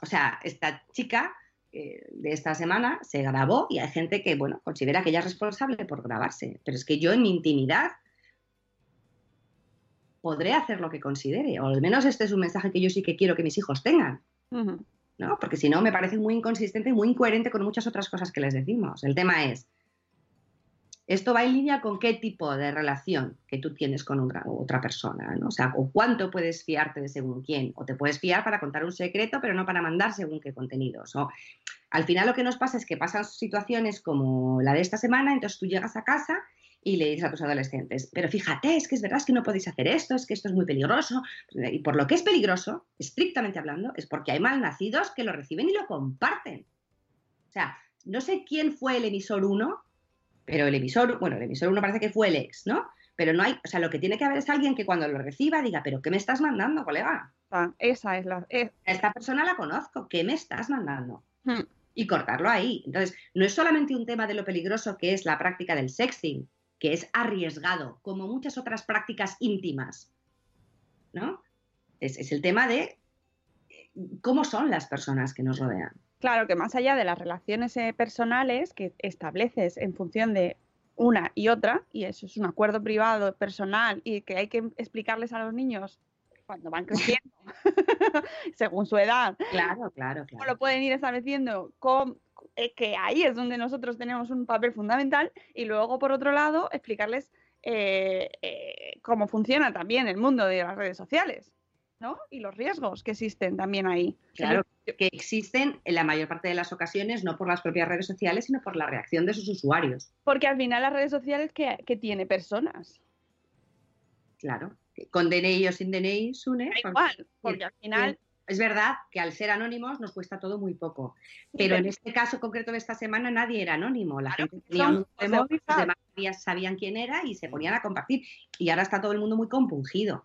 o sea, esta chica eh, de esta semana se grabó y hay gente que, bueno, considera que ella es responsable por grabarse. Pero es que yo en mi intimidad podré hacer lo que considere, o al menos este es un mensaje que yo sí que quiero que mis hijos tengan. ¿no? Porque si no, me parece muy inconsistente y muy incoherente con muchas otras cosas que les decimos. El tema es, esto va en línea con qué tipo de relación que tú tienes con otra, persona, ¿no? O sea, o cuánto puedes fiarte de según quién, o te puedes fiar para contar un secreto, pero no para mandar según qué contenidos. Al final lo que nos pasa es que pasan situaciones como la de esta semana, entonces tú llegas a casa y le dices a tus adolescentes, pero fíjate, es que es verdad que no podéis hacer esto, es que esto es muy peligroso. Y por lo que es peligroso, estrictamente hablando, es porque hay malnacidos que lo reciben y lo comparten. O sea, no sé quién fue el emisor uno pero el emisor, bueno, el emisor uno parece que fue el ex, ¿no? Pero no hay, o sea, lo que tiene que haber es alguien que cuando lo reciba diga, pero ¿qué me estás mandando, colega? Ah, esa es la... Esta persona la conozco, ¿qué me estás mandando? Hmm. y cortarlo ahí. Entonces, no es solamente un tema de lo peligroso que es la práctica del sexting, que es arriesgado, como muchas otras prácticas íntimas, ¿no? Es, es el tema de eh, cómo son las personas que nos rodean. Claro que más allá de las relaciones eh, personales que estableces en función de una y otra, y eso es un acuerdo privado, personal, y que hay que explicarles a los niños cuando van creciendo, <laughs> según su edad. Claro, claro, cómo claro. lo pueden ir estableciendo, con, eh, que ahí es donde nosotros tenemos un papel fundamental, y luego, por otro lado, explicarles eh, eh, cómo funciona también el mundo de las redes sociales, ¿no? Y los riesgos que existen también ahí. Claro, que existen en la mayor parte de las ocasiones no por las propias redes sociales, sino por la reacción de sus usuarios. Porque al final las redes sociales que, que tiene personas. Claro. Con DNI o sin DNI, Sune. Da igual, porque al final Es verdad que al ser anónimos nos cuesta todo muy poco. Pero en este caso concreto de esta semana nadie era anónimo. La gente tenía un los móvil, demás sabían quién era y se ponían a compartir. Y ahora está todo el mundo muy compungido.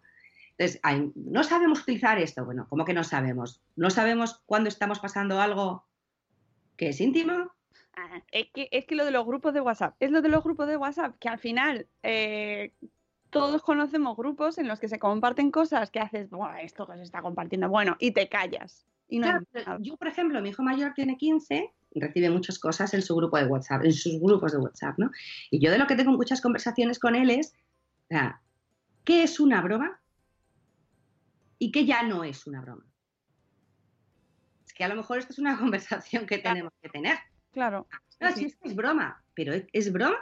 Entonces, hay- no sabemos utilizar esto. Bueno, ¿cómo que no sabemos? ¿No sabemos cuándo estamos pasando algo que es íntimo? Ah, Es que, es que lo de los grupos de WhatsApp, es lo de los grupos de WhatsApp, que al final eh, todos conocemos grupos en los que se comparten cosas que haces, bueno, esto que se está compartiendo, bueno, y te callas. Y no Claro, yo, por ejemplo, mi hijo mayor tiene 15, recibe muchas cosas en su grupo de WhatsApp, en sus grupos de WhatsApp, ¿no? Y yo de lo que tengo muchas conversaciones con él es, ¿qué es una broma? Y qué ya no es una broma. Es que a lo mejor esta es una <laughs> conversación que tenemos que tener. Claro. No, sí. si es que es broma, pero ¿es, broma?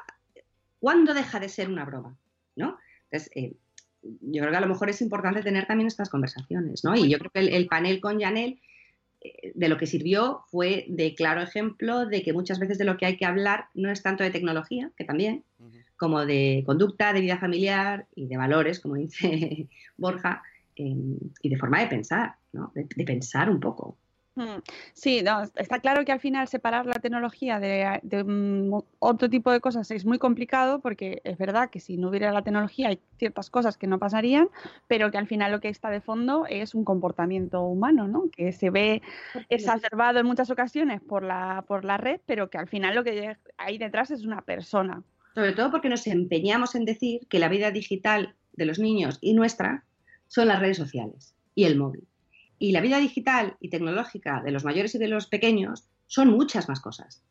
¿Cuándo deja de ser una broma? ¿No? Entonces, eh, yo creo que a lo mejor es importante tener también estas conversaciones, ¿no? Y yo creo que el, el panel con Janel eh, de lo que sirvió fue de claro ejemplo de que muchas veces de lo que hay que hablar no es tanto de tecnología, que también, como de conducta, de vida familiar y de valores, como dice <laughs> Borja, y de forma de pensar, ¿no? De, de pensar un poco. Mm, Sí, no, está claro que al final separar la tecnología de, de, otro tipo de cosas es muy complicado porque es verdad que si no hubiera la tecnología hay ciertas cosas que no pasarían, pero que al final lo que está de fondo es un comportamiento humano, ¿no? Que se ve exacerbado en muchas ocasiones por la, por la red, pero que al final lo que hay detrás es una persona. Sobre todo porque nos empeñamos en decir que la vida digital de los niños y nuestra son las redes sociales y el móvil. Y la vida digital y tecnológica de los mayores y de los pequeños son muchas más cosas.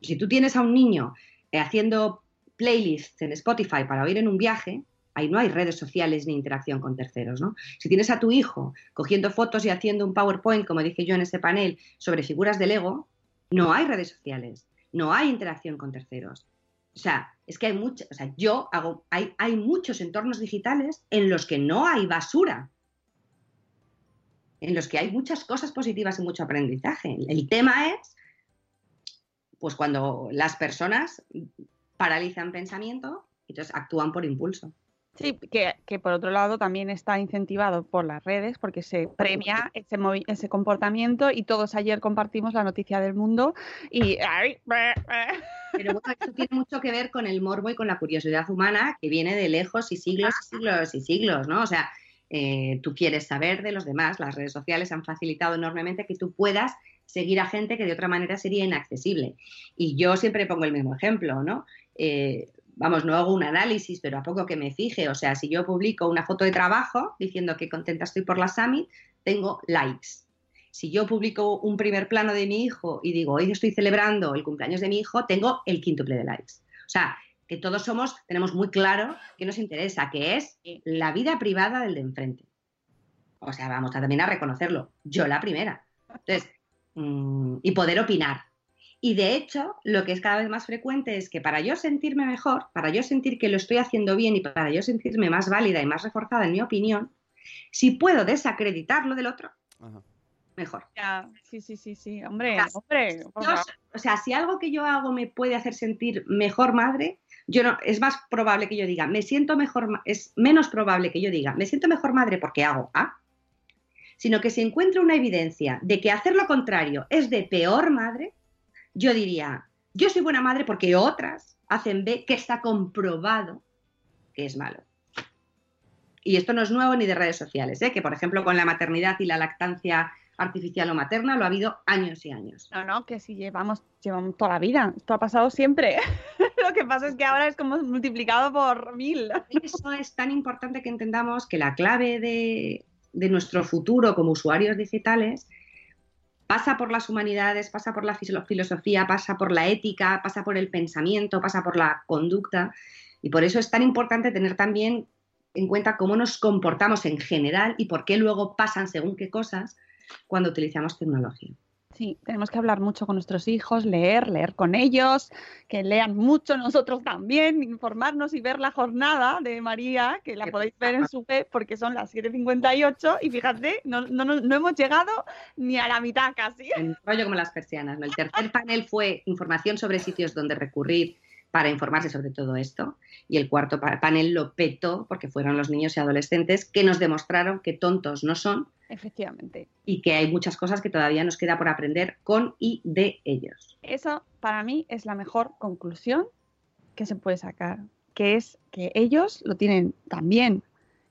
Si tú tienes a un niño eh, haciendo playlists en Spotify para oír en un viaje, ahí no hay redes sociales ni interacción con terceros, ¿no? Si tienes a tu hijo cogiendo fotos y haciendo un PowerPoint, como dije yo en ese panel, sobre figuras de Lego, no hay redes sociales, no hay interacción con terceros. O sea, es que hay muchas, o sea, yo hago, hay, hay muchos entornos digitales en los que no hay basura, en los que hay muchas cosas positivas y mucho aprendizaje. El tema es, pues cuando las personas paralizan pensamiento, entonces actúan por impulso. Sí, que, que por otro lado también está incentivado por las redes porque se premia ese, ese comportamiento y todos ayer compartimos la noticia del mundo y... Pero bueno, esto tiene mucho que ver con el morbo y con la curiosidad humana que viene de lejos y siglos y siglos y siglos, ¿no? O sea, eh, tú quieres saber de los demás, las redes sociales han facilitado enormemente que tú puedas seguir a gente que de otra manera sería inaccesible. Y yo siempre pongo el mismo ejemplo, ¿no? Eh, vamos, no hago un análisis, pero a poco que me fije, o sea, si yo publico una foto de trabajo diciendo que contenta estoy por la Summit, tengo likes. Si yo publico un primer plano de mi hijo y digo, hoy estoy celebrando el cumpleaños de mi hijo, tengo el quíntuple de likes. O sea, que todos somos, tenemos muy claro que nos interesa, que es la vida privada del de enfrente. O sea, vamos a también a reconocerlo. Yo la primera. Entonces, mm, y poder opinar. Y de hecho, lo que es cada vez más frecuente es que para yo sentirme mejor, para yo sentir que lo estoy haciendo bien y para yo sentirme más válida y más reforzada en mi opinión, si puedo desacreditar lo del otro, Ajá. mejor. Ya, sí, sí, sí, sí, hombre, hombre. Yo- o sea, si algo que yo hago me puede hacer sentir mejor madre, yo no, es más probable que yo diga, me siento mejor, es menos probable que yo diga, me siento mejor madre porque hago A, sino que si encuentro una evidencia de que hacer lo contrario es de peor madre, yo diría, yo soy buena madre porque otras hacen B, que está comprobado que es malo. Y esto no es nuevo ni de redes sociales, ¿eh? que por ejemplo con la maternidad y la lactancia artificial o materna, lo ha habido años y años. No, no, que si llevamos, llevamos toda la vida. Esto ha pasado siempre. <laughs> Lo que pasa es que ahora es como multiplicado por mil. <laughs> Eso es tan importante que entendamos que la clave de, de nuestro futuro como usuarios digitales pasa por las humanidades, pasa por la filo- filosofía, pasa por la ética, pasa por el pensamiento, pasa por la conducta. Y por eso es tan importante tener también en cuenta cómo nos comportamos en general y por qué luego pasan según qué cosas cuando utilizamos tecnología. Sí, tenemos que hablar mucho con nuestros hijos, leer, leer con ellos, que lean mucho nosotros también, informarnos y ver la jornada de María, que la podéis ver en su web porque son las 7.58 y fíjate, no, no, no, no hemos llegado ni a la mitad casi. En rollo como las persianas. ¿no? El tercer panel fue información sobre sitios donde recurrir para informarse sobre todo esto. Y el cuarto pa- panel lo petó porque fueron los niños y adolescentes que nos demostraron que tontos no son Efectivamente. y que hay muchas cosas que todavía nos queda por aprender con y de ellos. Eso para mí es la mejor conclusión que se puede sacar, que es que ellos lo tienen también,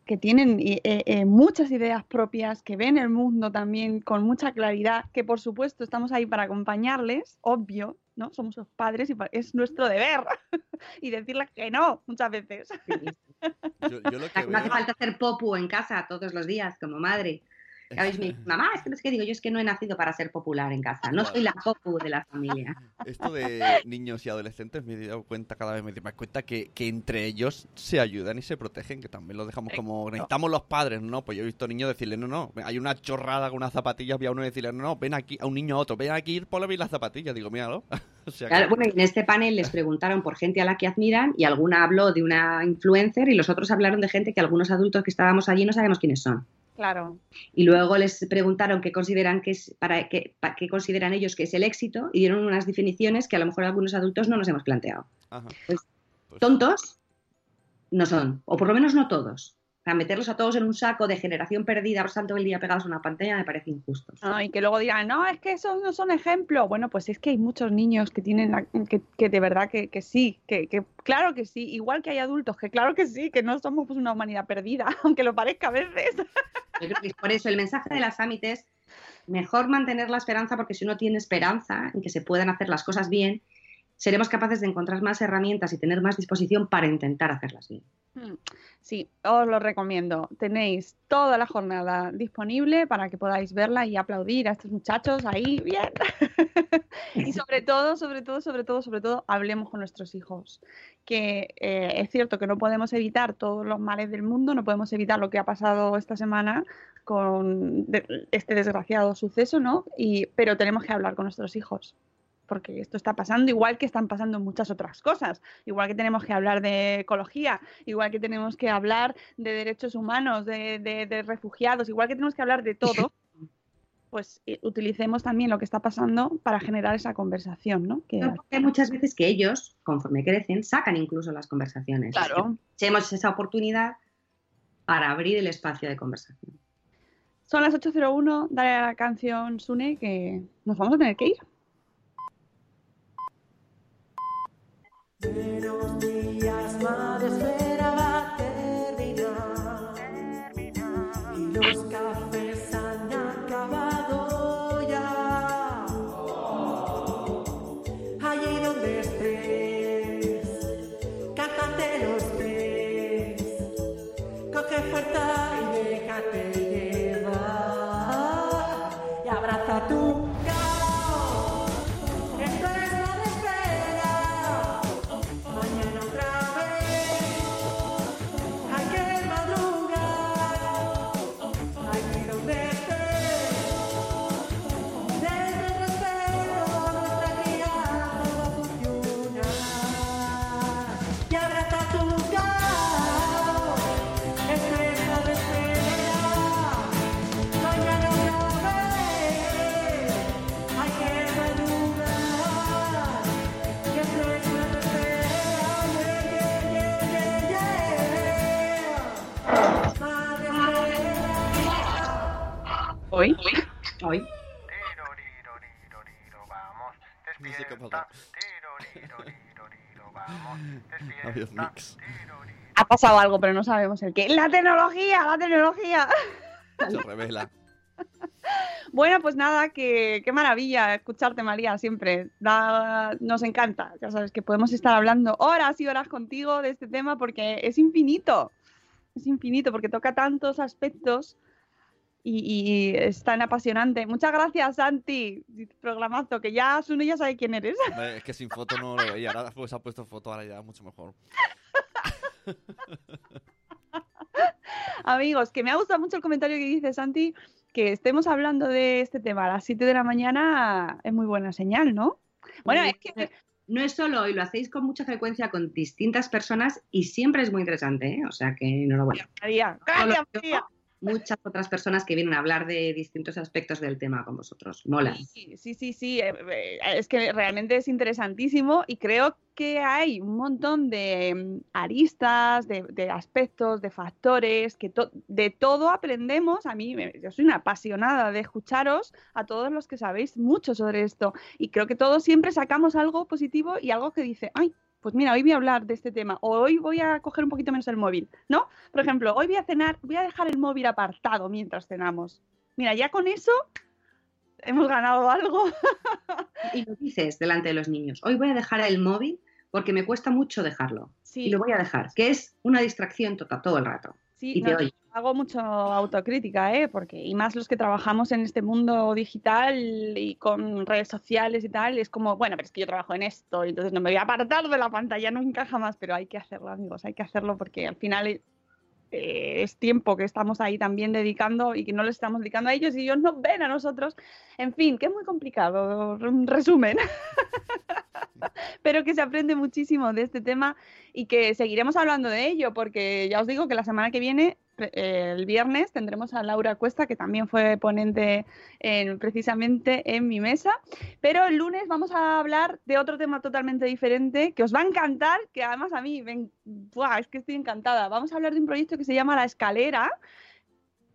que tienen eh, eh, muchas ideas propias, que ven el mundo también con mucha claridad, que por supuesto estamos ahí para acompañarles, obvio, ¿no? Somos sus padres y es nuestro deber <laughs> y decirles que no muchas veces. Yo, yo lo que No hace falta hacer popu en casa todos los días como madre. Me dice, <laughs> mamá, es que no es que digo, yo es que no he nacido para ser popular en casa, no soy la popu de la familia. <laughs> Esto de niños y adolescentes me he dado cuenta cada vez me doy más cuenta que, que entre ellos se ayudan y se protegen, que también lo dejamos como necesitamos los padres, ¿no? Pues yo he visto niños decirle, no, no, hay una chorrada con unas zapatillas, vi a uno decirle, no, no, ven aquí, a un niño a otro, ven aquí, ir por las zapatillas, digo, míralo. <laughs> o sea, que- Claro, bueno, en este panel les preguntaron por gente a la que admiran y alguna habló de una influencer y los otros hablaron de gente que algunos adultos que estábamos allí no sabemos quiénes son. Claro. Y luego les preguntaron qué consideran que es para qué, pa- qué consideran ellos que es el éxito y dieron unas definiciones que a lo mejor algunos adultos no nos hemos planteado. Ajá. Pues, Pues- tontos no son, o por lo menos no todos. Sea, meterlos a todos en un saco de generación perdida, por tanto el día pegados a una pantalla me parece injusto. Ah, y que luego digan, no, es que esos no son ejemplos. Bueno, pues es que hay muchos niños que tienen, la- que, que de verdad que, que sí, que, que claro que sí, igual que hay adultos, que claro que sí, que no somos pues, una humanidad perdida, <laughs> aunque lo parezca a veces. Yo creo que es por eso el mensaje de la Summit es mejor mantener la esperanza porque si uno tiene esperanza en que se puedan hacer las cosas bien, seremos capaces de encontrar más herramientas y tener más disposición para intentar hacerlas bien. Mm, Sí, os lo recomiendo. Tenéis toda la jornada disponible para que podáis verla y aplaudir a estos muchachos ahí, bien. <laughs> y sobre todo, sobre todo, sobre todo, sobre todo, hablemos con nuestros hijos. Que eh, es cierto que no podemos evitar todos los males del mundo, no podemos evitar lo que ha pasado esta semana con este desgraciado suceso, ¿no? Y, pero tenemos que hablar con nuestros hijos porque esto está pasando igual que están pasando muchas otras cosas, igual que tenemos que hablar de ecología, igual que tenemos que hablar de derechos humanos, de, de- de refugiados, igual que tenemos que hablar de todo, <laughs> pues eh, utilicemos también lo que está pasando para generar esa conversación, ¿no? Que, No, porque Hay muchas veces que ellos, conforme crecen, sacan incluso las conversaciones. claro, Echemos esa oportunidad para abrir el espacio de conversación. son las 8.01, dale a la canción Sune que nos vamos a tener que ir. Buenos <laughs> Ha pasado algo, pero no sabemos el qué. ¡La tecnología! ¡La tecnología! Se revela. <laughs> Bueno, pues nada, que, qué maravilla escucharte, María, siempre. Da- nos encanta. Ya sabes que podemos estar hablando horas y horas contigo de este tema porque es infinito. Es infinito porque toca tantos aspectos y, y es tan apasionante. Muchas gracias, Santi. Programazo, que ya Sune ya sabe quién eres. <laughs> Hombre, Es que sin foto no lo veía. Ahora pues ha puesto foto, ahora ya mucho mejor. <laughs> Amigos, que me ha gustado mucho el comentario que dice Santi, que estemos hablando de este tema a las 7 de la mañana es muy buena señal, ¿no? Bueno, es que No es solo hoy, lo hacéis con mucha frecuencia con distintas personas y siempre es muy interesante, ¿eh? O sea que enhorabuena. María, gracias, María. Muchas otras personas que vienen a hablar de distintos aspectos del tema con vosotros. Mola. Sí, sí, sí, eh, eh, es que realmente es interesantísimo y creo que hay un montón de mm, aristas, de, de aspectos, de factores, que de todo aprendemos. A mí, yo soy una apasionada de escucharos a todos los que sabéis mucho sobre esto y creo que todos siempre sacamos algo positivo y algo que dice, ay, pues mira, hoy voy a hablar de este tema o hoy voy a coger un poquito menos el móvil, ¿no? Por ejemplo, hoy voy a cenar, voy a dejar el móvil apartado mientras cenamos. Mira, ya con eso hemos ganado algo. Y lo dices delante de los niños. Hoy voy a dejar el móvil porque me cuesta mucho dejarlo. Sí. Y lo voy a dejar, que es una distracción total todo el rato. Sí, y no, hago mucho autocrítica, ¿eh? Porque, y más los que trabajamos en este mundo digital y con redes sociales y tal, es como, bueno, pero es que yo trabajo en esto, y entonces no me voy a apartar de la pantalla nunca jamás, pero hay que hacerlo, amigos, hay que hacerlo porque al final eh, es tiempo que estamos ahí también dedicando y que no le estamos dedicando a ellos y ellos nos ven a nosotros. En fin, que es muy complicado, un resumen. <laughs> pero que se aprende muchísimo de este tema y que seguiremos hablando de ello, porque ya os digo que la semana que viene, el viernes, tendremos a Laura Cuesta, que también fue ponente en- precisamente en mi mesa, pero el lunes vamos a hablar de otro tema totalmente diferente, que os va a encantar, que además a mí, me es que estoy encantada. Vamos a hablar de un proyecto que se llama La Escalera,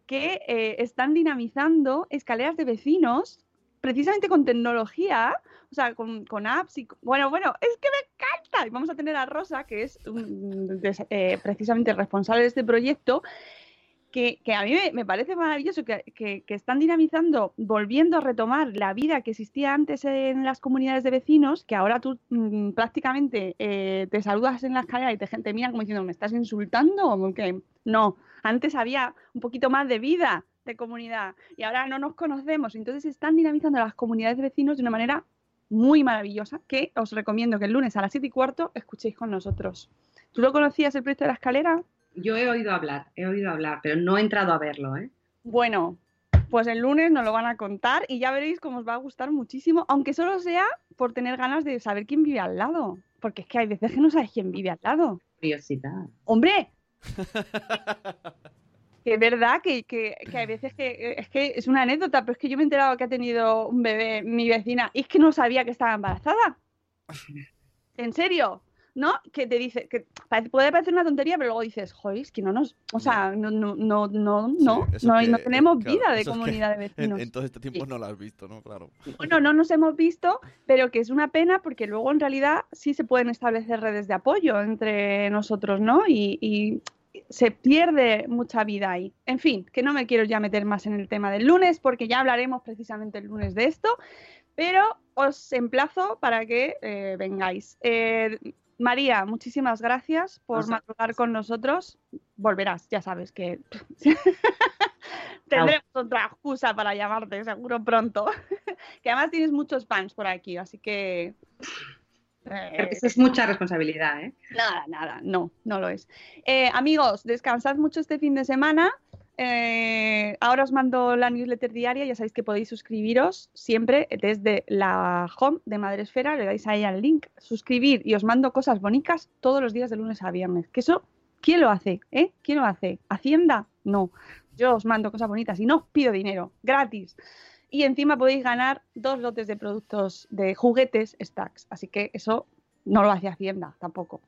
que eh, están dinamizando escaleras de vecinos precisamente con tecnología, o sea, con, apps y... Bueno, bueno, es que me encanta. Y vamos a tener a Rosa, que es un- des- eh, precisamente responsable de este proyecto, que, a mí me, parece maravilloso que, están dinamizando, volviendo a retomar la vida que existía antes en las comunidades de vecinos, que ahora tú mm, prácticamente eh, te saludas en la escalera y te, te miran como diciendo, ¿me estás insultando? o qué?". No, antes había un poquito más de vida de comunidad y ahora no nos conocemos. Entonces están dinamizando las comunidades de vecinos de una manera muy maravillosa que os recomiendo que el lunes a las 7 y cuarto escuchéis con nosotros. ¿Tú lo conocías el proyecto de la escalera? Yo he oído hablar, he oído hablar, pero no he entrado a verlo, ¿eh? Bueno, pues el lunes nos lo van a contar y ya veréis cómo os va a gustar muchísimo, aunque solo sea por tener ganas de saber quién vive al lado. Porque es que hay veces que no sabes quién vive al lado. Curiosidad. ¡Hombre! <laughs> Que es verdad que, que- que hay veces que es que es una anécdota, pero es que yo me he enterado que ha tenido un bebé mi vecina y es que no sabía que estaba embarazada. <laughs> ¿En serio? ¿No? Que te dice, que parece- puede parecer una tontería, pero luego dices, joder, es que no nos, o sea, no, no, no, no, no, eso no, que- no tenemos claro, vida de comunidad de En, vecinos. en todo este tiempo no lo has visto, ¿no? Claro. Bueno, no nos hemos visto, pero que es una pena porque luego en realidad sí se pueden establecer redes de apoyo entre nosotros, ¿no? Y, y se pierde mucha vida ahí. En fin, que no me quiero ya meter más en el tema del lunes porque ya hablaremos precisamente el lunes de esto, pero os emplazo para que eh, vengáis. Eh, María, muchísimas gracias por madrugar con nosotros. Volverás, ya sabes que <laughs> tendremos otra excusa para llamarte, seguro pronto. <laughs> que además tienes muchos fans por aquí, así que... eh, es mucha responsabilidad, ¿eh? Nada, nada, no, no lo es. Eh, amigos, descansad mucho este fin de semana. Eh, ahora os mando la newsletter diaria, ya sabéis que podéis suscribiros siempre desde la home de Madresfera, le dais ahí al link, suscribir y os mando cosas bonitas todos los días de lunes a viernes. Que eso, ¿quién lo hace? ¿Eh? ¿Quién lo hace? ¿Hacienda? No. Yo os mando cosas bonitas y no os pido dinero, gratis. Y encima podéis ganar dos lotes de productos de juguetes stacks. Así que eso no lo hace Hacienda tampoco.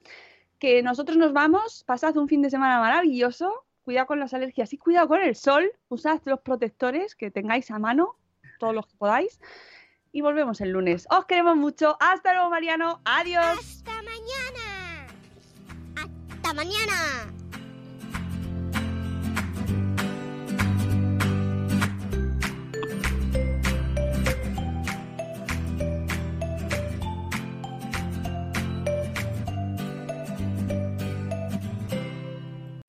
Que nosotros nos vamos, pasad un fin de semana maravilloso, cuidado con las alergias y cuidado con el sol, usad los protectores que tengáis a mano, todos los que podáis, y volvemos el lunes. Os queremos mucho, hasta luego Mariano, adiós. Hasta mañana. Hasta mañana.